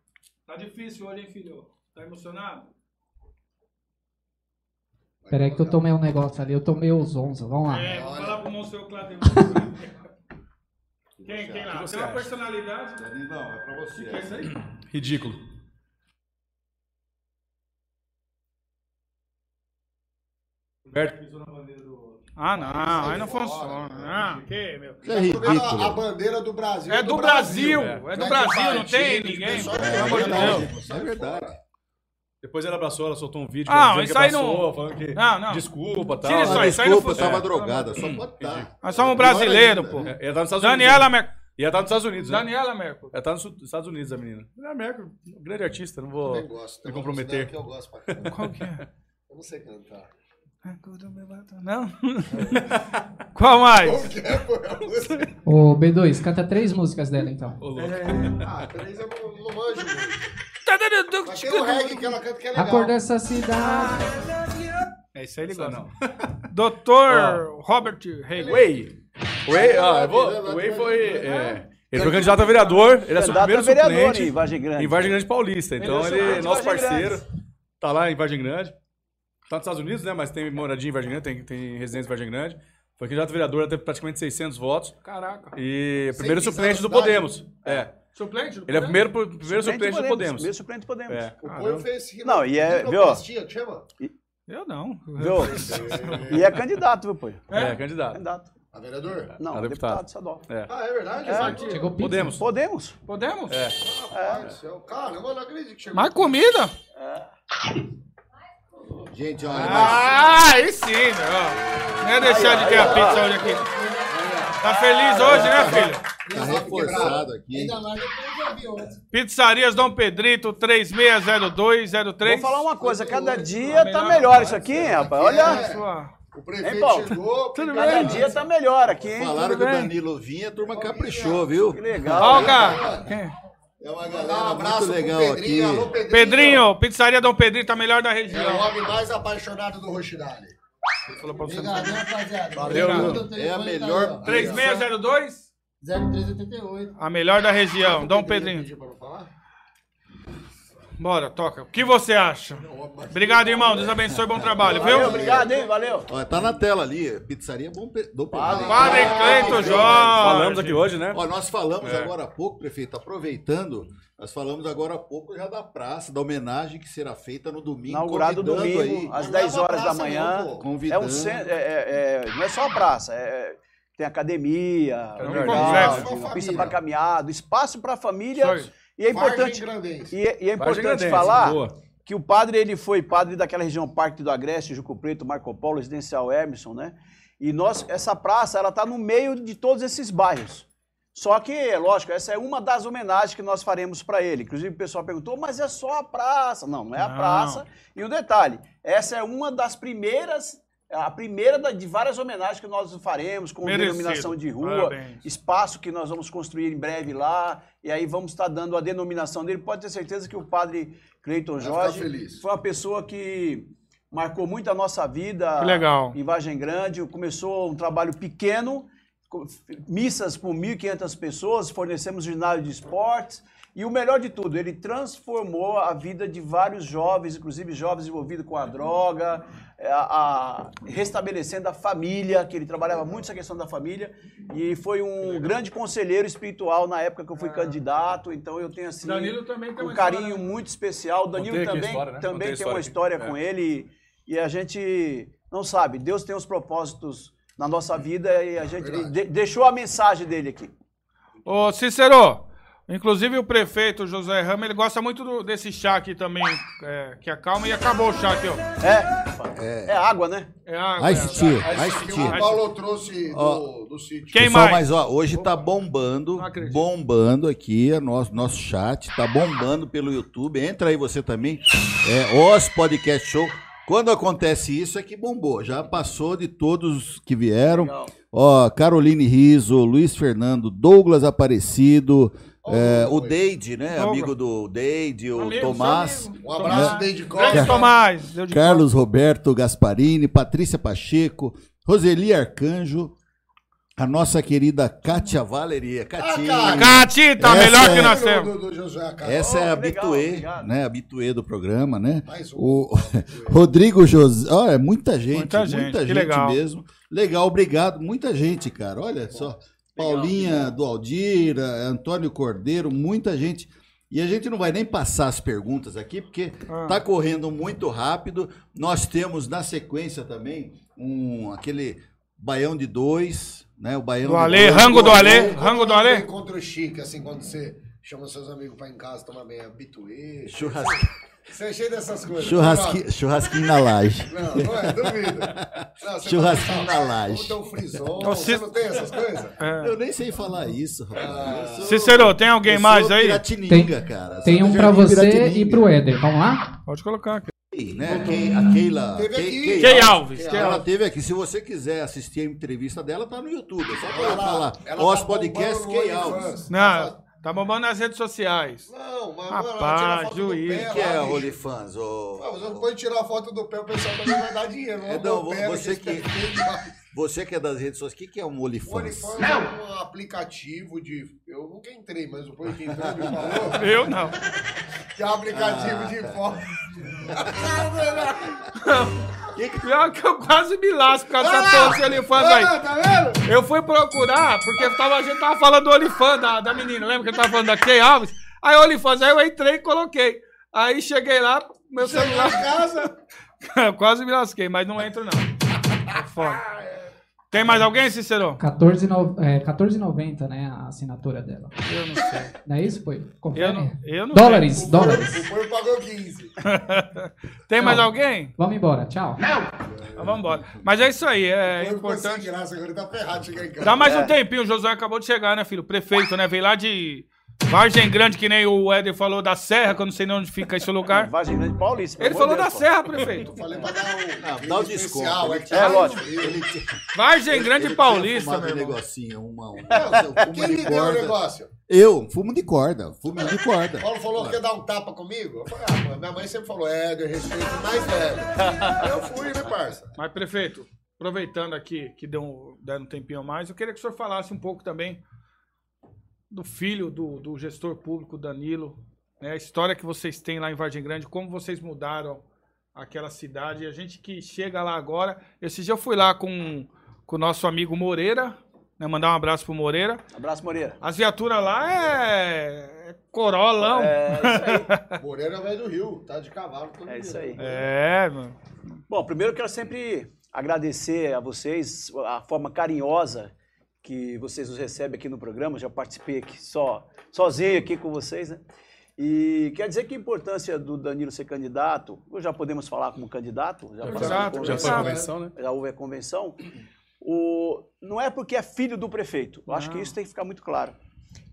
Tá difícil hoje, hein, filho? Tá emocionado? Peraí que eu tomei um negócio ali, eu tomei os 11, vamos lá. É, vou falar pro Monsenhor Cláudio. Quem, quem lá? você Tem uma acha? personalidade. Não, é pra você. O que é isso aí? Ridículo. Roberto. Ah, não, aí não funciona. Ah, que, meu? Tá Isso é A, a ridículo. bandeira do Brasil. É do Brasil, é. é do Não é Brasil, não tem de ninguém. Pelo é amor de verdade. Deus. É verdade. Depois ela abraçou, ela soltou um vídeo Ah, isso que aí abraçou, não- falando que Não, não. desculpa tal. Tira isso Ah, aí, isso aí não desculpa, eu funciona. tava drogada. Só pode estar. Nós somos brasileiros, pô. É, Ela tá nos Estados Daniela Unidos. Mercury. E ela tá nos Estados Unidos, né? Daniela Mercury. Ela tá nos Estados Unidos, a menina. Ela é Mercury, grande artista, não vou gosto. me comprometer. Que eu gosto pra. Qual que é? Eu não sei cantar. Não? Qual mais? Ô, B2, canta três músicas dela então. Louco. Ah, três eu não, não manjo muito. Mas tem o reggae que ela canta que é legal. A cor dessa cidade. É isso aí ele Essa gosta. não. Doutor Robert Reagan. Way. Way, ah, eu vou. O Way foi. é, ele foi candidato a vereador, ele é seu primeiro vereador suplente em Vargem Grande. em Vargem Grande Paulista. Então Ele é é nosso parceiro. Tá lá em Vargem Grande. Tá nos Estados Unidos, né? Mas tem moradia em Vargem Grande, tem, tem residência em Vargem Grande. Foi candidato a vereador, teve praticamente 600 votos. Caraca. E primeiro suplente do. Podemos. É. Suplente? do Ele é o Podemos? primeiro, primeiro suplente do Podemos. Primeiro suplente do Podemos. É. O Poio fez Não, e é- viu? rinoplastia, que chama? Eu não. Viu? E é candidato, viu, pô? É, candidato. Candidato. A vereador? Não, Ah, deputado, deputado. estadual. É. Ah, é verdade? É. Chegou pizza. Podemos. Podemos. Podemos? É. Rapaz do céu. Caramba, eu não acredito que chegou. Mais comida? Gente, olha, mas Ah, aí sim, meu. ó. Não ia deixar de ter a pizza hoje aqui. Tá feliz hoje, né, filho? tá reforçado aqui. Ainda mais depois do avião. Pizzarias Dom Pedrito, 360203. Vou falar uma coisa, cada dia tá melhor isso aqui, hein, rapaz? Olha, Sua- O prefeito Hein, Paulo? chegou. Tudo cada cada dia tá melhor aqui, hein? Falaram que o bem? Danilo vinha, a turma caprichou, viu? Que legal. Ó, hein? cara. É uma Mandar um galera abraço muito pro legal Pedrinho. aqui. Alô, Pedrinho. Pedrinho, Pizzaria Dom Pedrito, a melhor da É o região. homem mais apaixonado do Roxinale. Falou pra você. Obrigado, rapaziada. Valeu, Obrigado, É a tá melhor- aí, ó. 3602, 0388. a melhor da região. Dom Pedrinho. Falar? Bora, toca. O que você acha? Obrigado, irmão. Deus abençoe, bom trabalho, Valeu, viu? obrigado, hein? Valeu. Ó, tá na tela ali. Pizzaria Bom Pe- do Pedro. Padre Cleito Jorge. Falamos aqui hoje, né? Ó, nós falamos É. agora há pouco, prefeito, aproveitando, nós falamos agora há pouco já da praça, da homenagem que será feita no domingo. Inaugurado convidando domingo, aí, às Não 10 é horas da manhã. não, pô. É um convidando. centro, é, é- é- não é só a praça, é- tem academia, É um uma Família. pista para caminhado, espaço para família. E é importante, e é, e é Vargem importante Grandense, falar boa. que o padre ele foi padre daquela região Parque do Agreste, Juco Preto, Marco Polo, Residencial Emerson, né? E nós, essa praça, ela tá no meio de todos esses bairros. Só que, lógico, essa é uma das homenagens que nós faremos para ele. Inclusive o pessoal perguntou, mas é só a praça? Não, não é a Não. praça. E um detalhe, essa é uma das primeiras, a primeira de várias homenagens que nós faremos com Merecido. denominação de rua, Parabéns. espaço que nós vamos construir em breve lá, e aí vamos estar dando a denominação dele. Pode ter certeza que o padre Cleiton Jorge feliz. foi uma pessoa que marcou muito a nossa vida Que legal. em Vargem Grande. Começou um trabalho pequeno, com- missas com 1.500 pessoas, fornecemos ginásio de esportes. E o melhor de tudo, ele transformou a vida de vários jovens, inclusive jovens envolvidos com a droga, a, a- restabelecendo a família, que ele trabalhava muito essa questão da família, e foi um grande conselheiro espiritual na época que eu fui candidato, então eu tenho assim Danilo também tem um carinho história, né? muito especial. O Danilo também, história, né? também tem uma história história aqui. com É. ele e a gente não sabe. Deus tem os propósitos na nossa vida e a gente de- deixou a mensagem dele aqui. Ô, Cícero, inclusive o prefeito José Rama, ele gosta muito do- desse chá aqui também, é, que acalma, e acabou o chá aqui, ó. É, é. água, né? É água. Ice é, tea, Ice tea. o Paulo trouxe Ó. do, do sítio. Quem Pessoal, mais? mas ó, hoje tá bombando, bombando aqui, o nosso, nosso chat, tá bombando pelo YouTube. Entra aí você também, é Os Podcast Show. Quando acontece isso é que bombou, já passou de todos que vieram. Legal. Ó, Caroline Riso, Luiz Fernando, Douglas Aparecido, é, o. Deide, né? Douglas. Amigo do Deide, o Amigo, Tomás. amigo. Um abraço, Tomás. Deide Grande Costa. Tomás. Carlos Roberto Gasparini, Patrícia Pacheco, Roseli Arcanjo, A nossa querida Kátia Valeria. Catinha. Cati, tá Essa melhor é- que nós temos. do, do. Essa é a habituê, né? Habituê do programa, né? Mais um. O Rodrigo José. Olha, muita gente. Muita Muita gente, gente, que legal. mesmo. Legal, obrigado. Muita gente, cara. Olha só. Paulinha do Aldira, Antônio Cordeiro, muita gente. E a gente não vai nem passar as perguntas aqui, porque Ah. tá correndo muito rápido. Nós temos na sequência também um aquele baião de dois, né? O baião Do Alê, dois. rango do Alê, rango do Alê. Encontro chique, assim, quando você chama seus amigos pra ir em casa tomar bem habituê. Churrasqui- Você é cheio dessas coisas. churrasqui- churrasquinho na laje. Não, não é, duvido. Não, você Churrasquinho fala, na laje. Um. Então, Você se- não tem essas coisas? É. Eu nem sei falar isso, rapaz. Eu sou- Cícero, tem alguém eu mais sou aí? Piratininga, cara. Tem um pra você Piratininga. e pro Éder. Vamos lá? Pode colocar aqui. Né? A Kei- a Keila. Teve Kei- aqui. Kei Kei Alves. Ela Alves. teve aqui. Se você quiser assistir a entrevista dela, tá no YouTube. É só Ela- colocar lá. ela Os tá podcasts. Alves. Não, tá bombando nas redes sociais. Não, mas Rapaz, tira foto juiz. do pé. O que é lá, bicho. OnlyFans? ô? Ah, você não pode tirar a foto do pé, o pessoal também vai dar dinheiro. É, Não, não, do pé, você que- Você que é das redes sociais, o que, que é um O OnlyFans? OnlyFans é um aplicativo de. Eu nunca entrei, mas o Poi que entrou me falou Eu não. que é um aplicativo de foto. Pior que eu quase me lasco com essa porra de OnlyFans aí. Ah, tá vendo? Eu fui procurar, porque tava, a gente tava falando do OnlyFans da, da menina, lembra que eu tava falando da Kay Alves? Aí o OnlyFans, aí eu entrei e coloquei. Aí cheguei lá, meu celular. em casa. Eu quase me lasquei, mas não entro não. É foda. Tem mais alguém, Cícero? 14,90, é, 14,90, né? A assinatura dela. Eu não sei. Não é isso, Poi? Eu Confere. não, eu não Dólares, sei. dólares. O Poi pagou 15. Tem mais Não. alguém? Vamos embora, tchau. Então, vamos embora. Mas é isso aí, é sem importante. graça, agora tá ferrado chegar em casa. Dá mais um tempinho, o Josué acabou de chegar, né, filho? Prefeito, né? Veio lá de Vargem Grande, que nem o Éder falou da Serra, que eu não sei nem onde fica esse lugar. Vargem Grande Paulista. Ele falou de da Deus, pô. Serra, prefeito. Falei pra dar um. Dá o desconto. É, tá lógico. Ele Vargem Grande ele Paulista, meu um irmão. negocinho, uma, um, Quem de deu o corda. negócio? Eu, fumo de corda, fumo de corda. Paulo falou que ia dar um tapa comigo. Eu falei, ah, minha mãe sempre falou, é, eu respeito o mais velho. eu fui, né, parça? Mas, prefeito, aproveitando aqui que deu um, deram um tempinho a mais, eu queria que o senhor falasse um pouco também do filho do, do gestor público Danilo, né? A história que vocês têm lá em Vargem Grande, como vocês mudaram aquela cidade. E a gente que chega lá agora. Esse dia eu fui lá com, com o nosso amigo Moreira, né? Mandar um abraço pro Moreira. Abraço, Moreira. As viaturas lá é, é corolão. É isso aí. Moreira é velho do Rio, tá de cavalo todo É dia. isso aí. É, mano. Bom, primeiro eu quero sempre agradecer a vocês a forma carinhosa que vocês nos recebem aqui no programa. Já participei aqui só, sozinho aqui com vocês, né? E quer dizer que a importância do Danilo ser candidato, já podemos falar como candidato? Já, Exato, Já foi a convenção, né? já houve a convenção, o, não é porque é filho do prefeito. Eu acho que isso tem que ficar muito claro.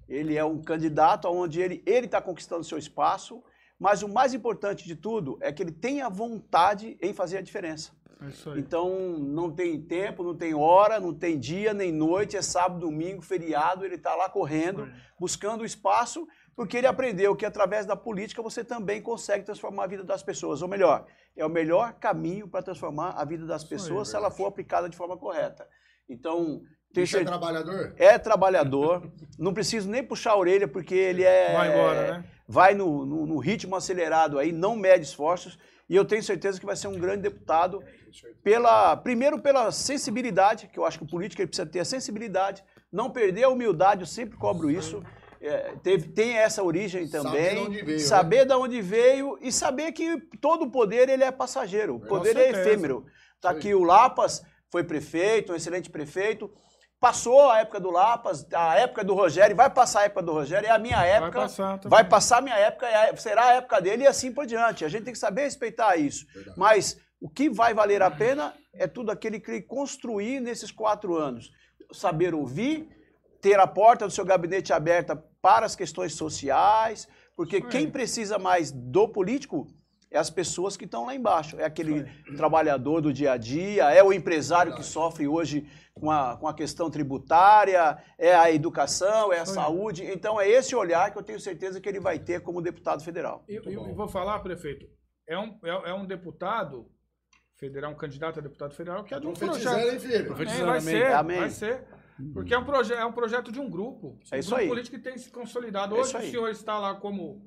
Ele é um candidato onde ele está conquistando seu espaço, mas o mais importante de tudo é que ele tenha vontade em fazer a diferença. É isso aí. Então, não tem tempo, não tem hora, não tem dia, nem noite, é sábado, domingo, feriado, ele está lá correndo, buscando o espaço, porque ele aprendeu que através da política você também consegue transformar a vida das pessoas. Ou melhor, é o melhor caminho para transformar a vida das pessoas se ela for aplicada de forma correta. Então, é trabalhador? é trabalhador, não preciso nem puxar a orelha, porque ele é. Vai embora, né? Vai no, no- no ritmo acelerado aí, não mede esforços, e eu tenho certeza que vai ser um grande deputado, pela, primeiro pela sensibilidade, que eu acho que o político precisa ter a sensibilidade, não perder a humildade, eu sempre cobro isso. É, teve, tem essa origem também. de onde veio, né? saber de onde veio e saber que todo o poder ele é passageiro. O poder é efêmero. Tá Isso aqui o Lapas, foi prefeito, um excelente prefeito. Passou a época do Lapas, a época do Rogério, vai passar a época do Rogério, é a minha época. passar também. vai passar a minha época, é será a época dele e assim por diante. A gente tem que saber respeitar isso. Mas o que vai valer a pena é tudo aquele que ele construir nesses quatro anos. Saber ouvir, ter a porta do seu gabinete aberta para as questões sociais, porque quem precisa mais do político é as pessoas que estão lá embaixo. É aquele trabalhador do dia a dia, é o empresário que sofre hoje com a, com a questão tributária, é a educação, é a saúde. Então é esse olhar que eu tenho certeza que ele vai ter como deputado federal. E, e- e vou falar, prefeito, é um, é, é um deputado federal, um candidato a deputado federal que é de um projeto. hein, filho? É, vai amém. ser, Amém. vai ser. Porque é um, proje é um projeto de um grupo. É um isso grupo aí. político que tem se consolidado. É Hoje isso o senhor está lá como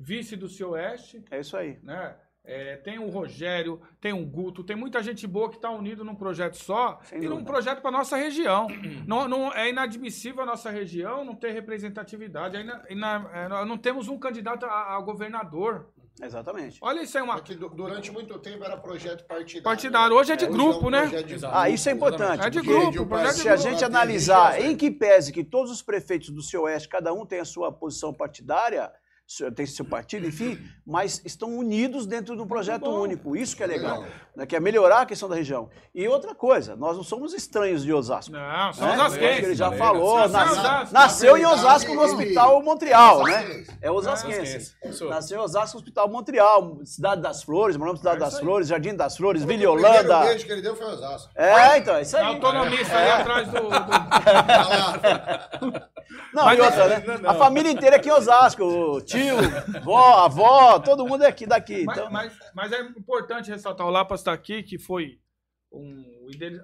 vice do seu Oeste, É isso aí. né? É, tem o Rogério, tem o Guto, tem muita gente boa que está unido num projeto só Sem e num dúvida. projeto para nossa região. não, não- é inadmissível a nossa região não ter representatividade. É ina- ina- é, nós não temos um candidato a, a governador. Exatamente. Olha isso aí, uma, Porque du- durante muito tempo era projeto partidário. Partidário. Hoje é de um grupo, né? projeto de Exato. Ah, isso é importante. É de grupo, de um projeto de Se a gente analisar em que pese que todos os prefeitos do seu oeste, cada um tem a sua posição partidária, tem seu partido, enfim, mas estão unidos dentro de um projeto bom. único. Isso que é legal, Legal. né, que é melhorar a questão da região. E outra coisa, nós não somos estranhos de Osasco. Não, são né? os Acho que Ele já falou, Nasceu em nas- Osasco. nasceu em Osasco no Hospital Montreal, né? É osasquense. Nasceu em Osasco no Hospital Montreal, Cidade das Flores, moramos na Cidade É das. Flores, Jardim das Flores, O Vila primeiro Holanda. beijo que ele deu foi Osasco. É, então, é isso aí. autonomista ali atrás do. do- Não, Mas e outra, é- né? A família inteira aqui em Osasco. O tio, vó, avó, todo mundo é aqui daqui. Mas, Então, mas, mas é importante ressaltar o Lapas está aqui, que foi um,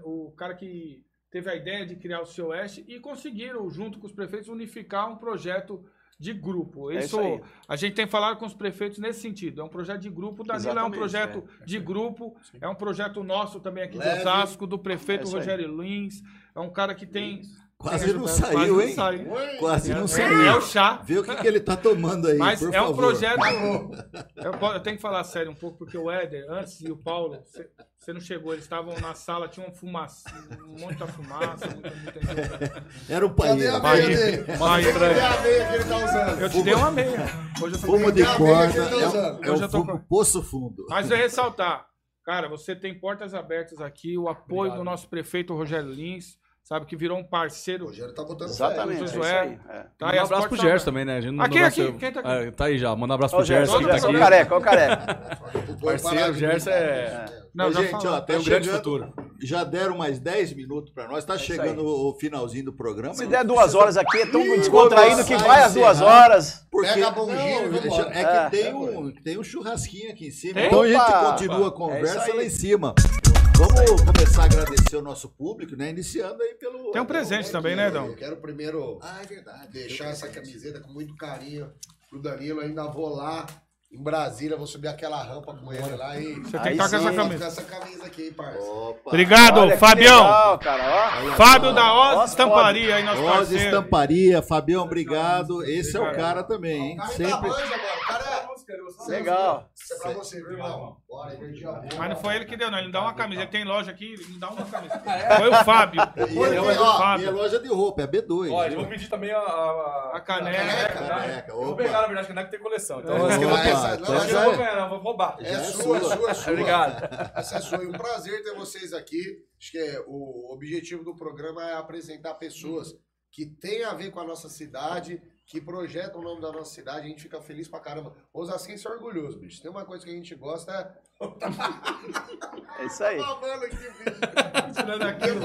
o cara que teve a ideia de criar o seu Oeste e conseguiram, junto com os prefeitos, unificar um projeto de grupo. É Isso, isso aí. a gente tem falado com os prefeitos nesse sentido. É um projeto de grupo. O Danilo é um projeto de grupo. É um projeto nosso também aqui Leve. de Osasco, do prefeito É isso. Rogério Lins. É um cara que tem. Quase não saiu, Quase hein? saiu. Quase não É, saiu. é o chá. Vê o que, que ele tá tomando aí, Mas por é um favor. projeto. Eu, eu tenho que falar sério um pouco, porque o Éder, antes e o Paulo, você não chegou, eles estavam na sala, tinha uma fumaça, muita fumaça, muita, muita. Era o Cadê a meia dele? Mas- Cadê a meia que ele tá usando? Eu te dei uma meia. Hoje eu tô Fumo de meia corda. que ele tá É, é Hoje eu o tô fumo com- poço fundo. Mas eu ressaltar, cara, você tem portas abertas aqui, o apoio do nosso prefeito Rogério Lins, sabe, que virou um O parceiro. Rogério tá botando exatamente, é o isso Josué. aí. É. Tá, Manda um abraço pro Gerson abertas. também, né? A gente não Aqui, aqui, abraço- quem tá aqui? Ah, tá aí já. Manda um abraço Ó, pro o Gerson, que tá o careca, o careca. Parceiro, o Gerson é... Não, Ô, já gente, falou. ó, tá Tem um grande chegando- futuro. Já deram mais 10 minutos pra nós. Tá isso chegando o, o finalzinho do programa. Se Não der duas precisa- horas aqui, é tão descontraído que vai às duas horas. Porque, Pega a não, é que É. tem, um, tem um churrasquinho aqui em cima. Tem? Então a gente continua a É conversa lá em cima. Vamos começar a agradecer o nosso público, né? Iniciando aí pelo. Tem um presente também, né, Dão? Eu quero primeiro Ah, é verdade. deixar essa camiseta com muito carinho pro Danilo. Ainda vou lá em Brasília, vou subir aquela rampa com ele lá e. Você tem que estar com essa camisa. Essa camisa aqui, hein, parça. Opa. Obrigado, Olha que Fabião. legal, cara, ó. Fábio da Oz Oz Estamparia aí, nosso Oz parceiro. Estamparia, Fabião, obrigado. Esse é o cara também, hein? O cara Sempre. tá manja, mano. O cara é. Legal. Isso é pra você, viu, irmão? Bora, energia boa. Mas não foi ele que deu, não. Ele me dá uma camisa. Ele tem loja aqui, ele me dá uma camisa. Foi o Fábio. É, Foi o ó, e é Fábio. loja de roupa, é B2. Ó, eu vou pedir também a... A, A caneca. Caneca, Eu vou opa. pegar, na verdade, a caneca tem coleção. Então, É. eu vou essa- não, eu é- não vou ganhar, não. Vou roubar. É, é sua, sua. sua, sua. Obrigado. Essa é sua. E um prazer ter vocês aqui. Acho que é, o objetivo do programa é apresentar pessoas que têm a ver com a nossa cidade, que projetam o nome da nossa cidade. A gente fica feliz pra caramba. Osasquense é orgulhoso, bicho. Tem uma coisa que a gente gosta é. É isso aí. Babando aqui, bicho. Tirando aquilo.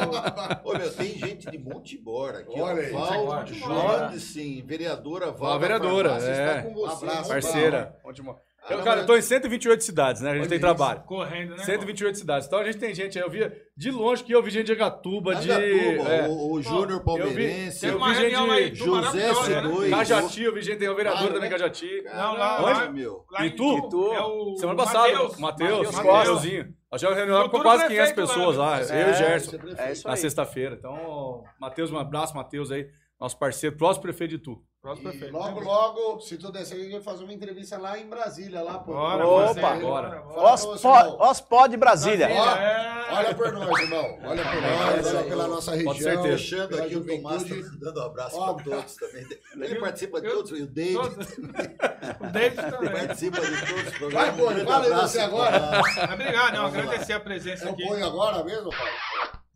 Ô, meu, tem gente de Montibora aqui. Olha ó. aí. Val, Joia. Jones, vereadora Val. Vereadora, é. Está com você, Um abraço, Parceira. Ótimo. Eu, Ah, cara, eu tô em 128 cidades, né? A gente Olha tem isso. trabalho. Correndo, né? 128 cidades. Então a gente tem gente aí. Eu via de longe que eu vi gente de Agatuba, de. É, o, o Júnior eu vi- Palmeirense, eu vi gente reunião de José né? C2. Cajati, eu vi gente, tem um vereador Ah, também, né? Cajati. Não, lá, Onde, lá, meu? lá em Itu. Itu. É o Semana passada, Matheus. Mateuzinho. Nós já reunimos com quase 500 prefeito lá, pessoas né? lá, eu e o Gerson, É isso na sexta-feira. Então, Matheus, um abraço, Matheus aí, nosso parceiro, próximo prefeito de Tu. Próximo E prefeito. logo, logo, se tudo der certo, a gente vai fazer uma entrevista lá em Brasília, lá, pô. Bora, Opa, fazer, bora. bora. Os Pod Brasília. Ó, É. olha por nós, irmão. Olha por nós, olha pela nossa região. Pode certeza. Fechando aqui o Tomás, tá dando um abraço Ó, para todos também. Ele eu- participa de eu- todos, e o David Todos. O David ele também. participa de todos os Vai, programas. Boni, Um grande fala você agora. Obrigado, não. Agradecer a presença Eu aqui. ponho agora mesmo, pai?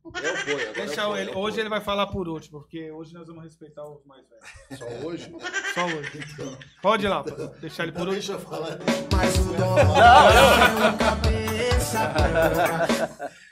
Eu apoio, agora Deixa eu ele. eu Hoje ele vai falar por último, porque hoje nós vamos respeitar os mais velhos. Só hoje? Só hoje. Pode ir lá, pô. deixar ele por Não, último. deixa eu falar. Mas o dom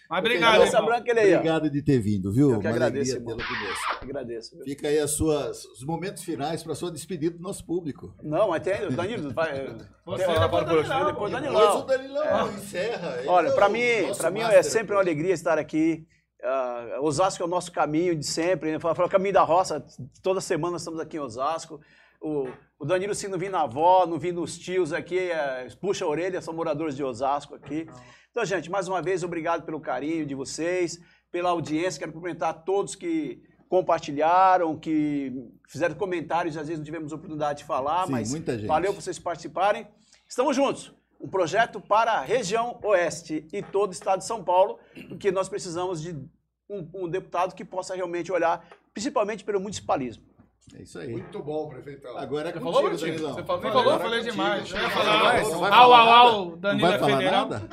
Mas obrigado, Cabeça irmão. branca ele aí, ó. Obrigado de ter vindo, viu? Eu que Uma agradeço, alegria irmão. tê-lo conosco. Agradeço. viu? Fica aí as suas, os momentos finais para sua despedida do nosso público. Não, mas tem. Danilo, vai. Você tem- depois por último, Danilão, depois pô. Danilão. Depois o Danilão encerra. Ele Olha, é para o mim, nosso para mim é master sempre uma alegria estar aqui. Ah, Osasco é o nosso caminho de sempre, né? Fala, fala o caminho da roça, toda semana estamos aqui em Osasco. O, o Danilo, se não vir na avó, não vir nos tios aqui, é, puxa a orelha, são moradores de Osasco aqui. Então, gente, mais uma vez, obrigado pelo carinho de vocês, pela audiência. Quero cumprimentar todos que compartilharam, que fizeram comentários, às vezes não tivemos oportunidade de falar, Sim, mas muita gente. valeu vocês participarem. Estamos juntos. Um projeto para a região oeste e todo o estado de São Paulo, porque nós precisamos de um, um deputado que possa realmente olhar, principalmente pelo municipalismo. É isso aí. Muito bom, prefeitão. Agora é contigo, falou, Betinho? Danilão. Você falou, Agora falou, é falei contigo, demais. Eu ia Não falar, não au, falar au, nada? au, Não Danilo vai é falar federal. nada?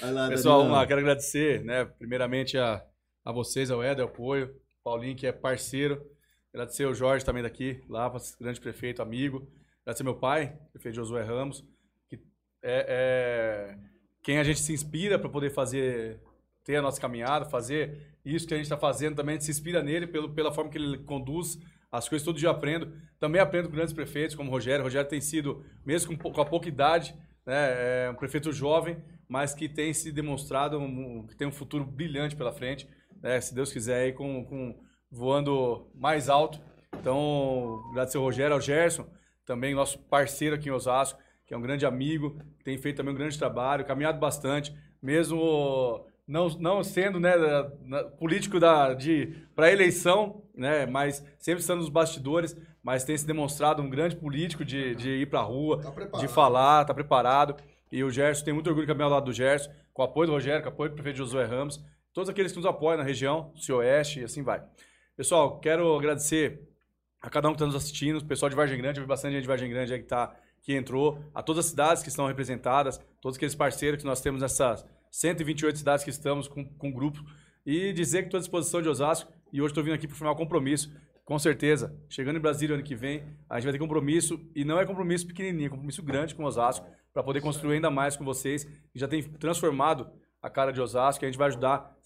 Vai lá, Pessoal, vamos lá, quero agradecer, né, primeiramente a, a vocês, ao Éder, ao Apoio, Paulinho, que é parceiro, agradecer ao Jorge também daqui, lá, grande prefeito, amigo, agradecer meu pai, prefeito Josué Ramos, que é, é quem a gente se inspira para poder fazer, ter a nossa caminhada, fazer isso que a gente está fazendo também, a gente se inspira nele pelo, pela forma que ele conduz as coisas, todo dia aprendo. Também aprendo com grandes prefeitos, como o Rogério. O Rogério tem sido, mesmo com, com a pouca idade, né, é um prefeito jovem, mas que tem se demonstrado um- que tem um futuro brilhante pela frente, né, se Deus quiser, aí com, com- voando mais alto. Então, agradecer ao Rogério, ao Gerson, também nosso parceiro aqui em Osasco, que é um grande amigo, tem feito também um grande trabalho, caminhado bastante, mesmo não, não sendo né, político da, de para eleição, né, mas sempre estando nos bastidores, mas tem se demonstrado um grande político de, de ir para a rua, Tá de falar, tá preparado. E o Gerson tem muito orgulho de caminhar ao lado do Gerson, com o apoio do Rogério, com o apoio do prefeito Josué Ramos, todos aqueles que nos apoiam na região, Oeste e assim vai. Pessoal, quero agradecer a cada um que está nos assistindo, o pessoal de Vargem Grande, eu vi bastante gente de Vargem Grande aí que, tá, que entrou, a todas as cidades que estão representadas, todos aqueles parceiros que nós temos nessas 128 cidades que estamos com, com grupo, e dizer que estou à disposição de Osasco, e hoje estou vindo aqui para formar um compromisso, com certeza, chegando em Brasília ano que vem, a gente vai ter compromisso, e não é compromisso pequenininho, é compromisso grande com Osasco, para poder construir ainda mais com vocês, que já tem transformado a cara de Osasco, que a gente vai ajudar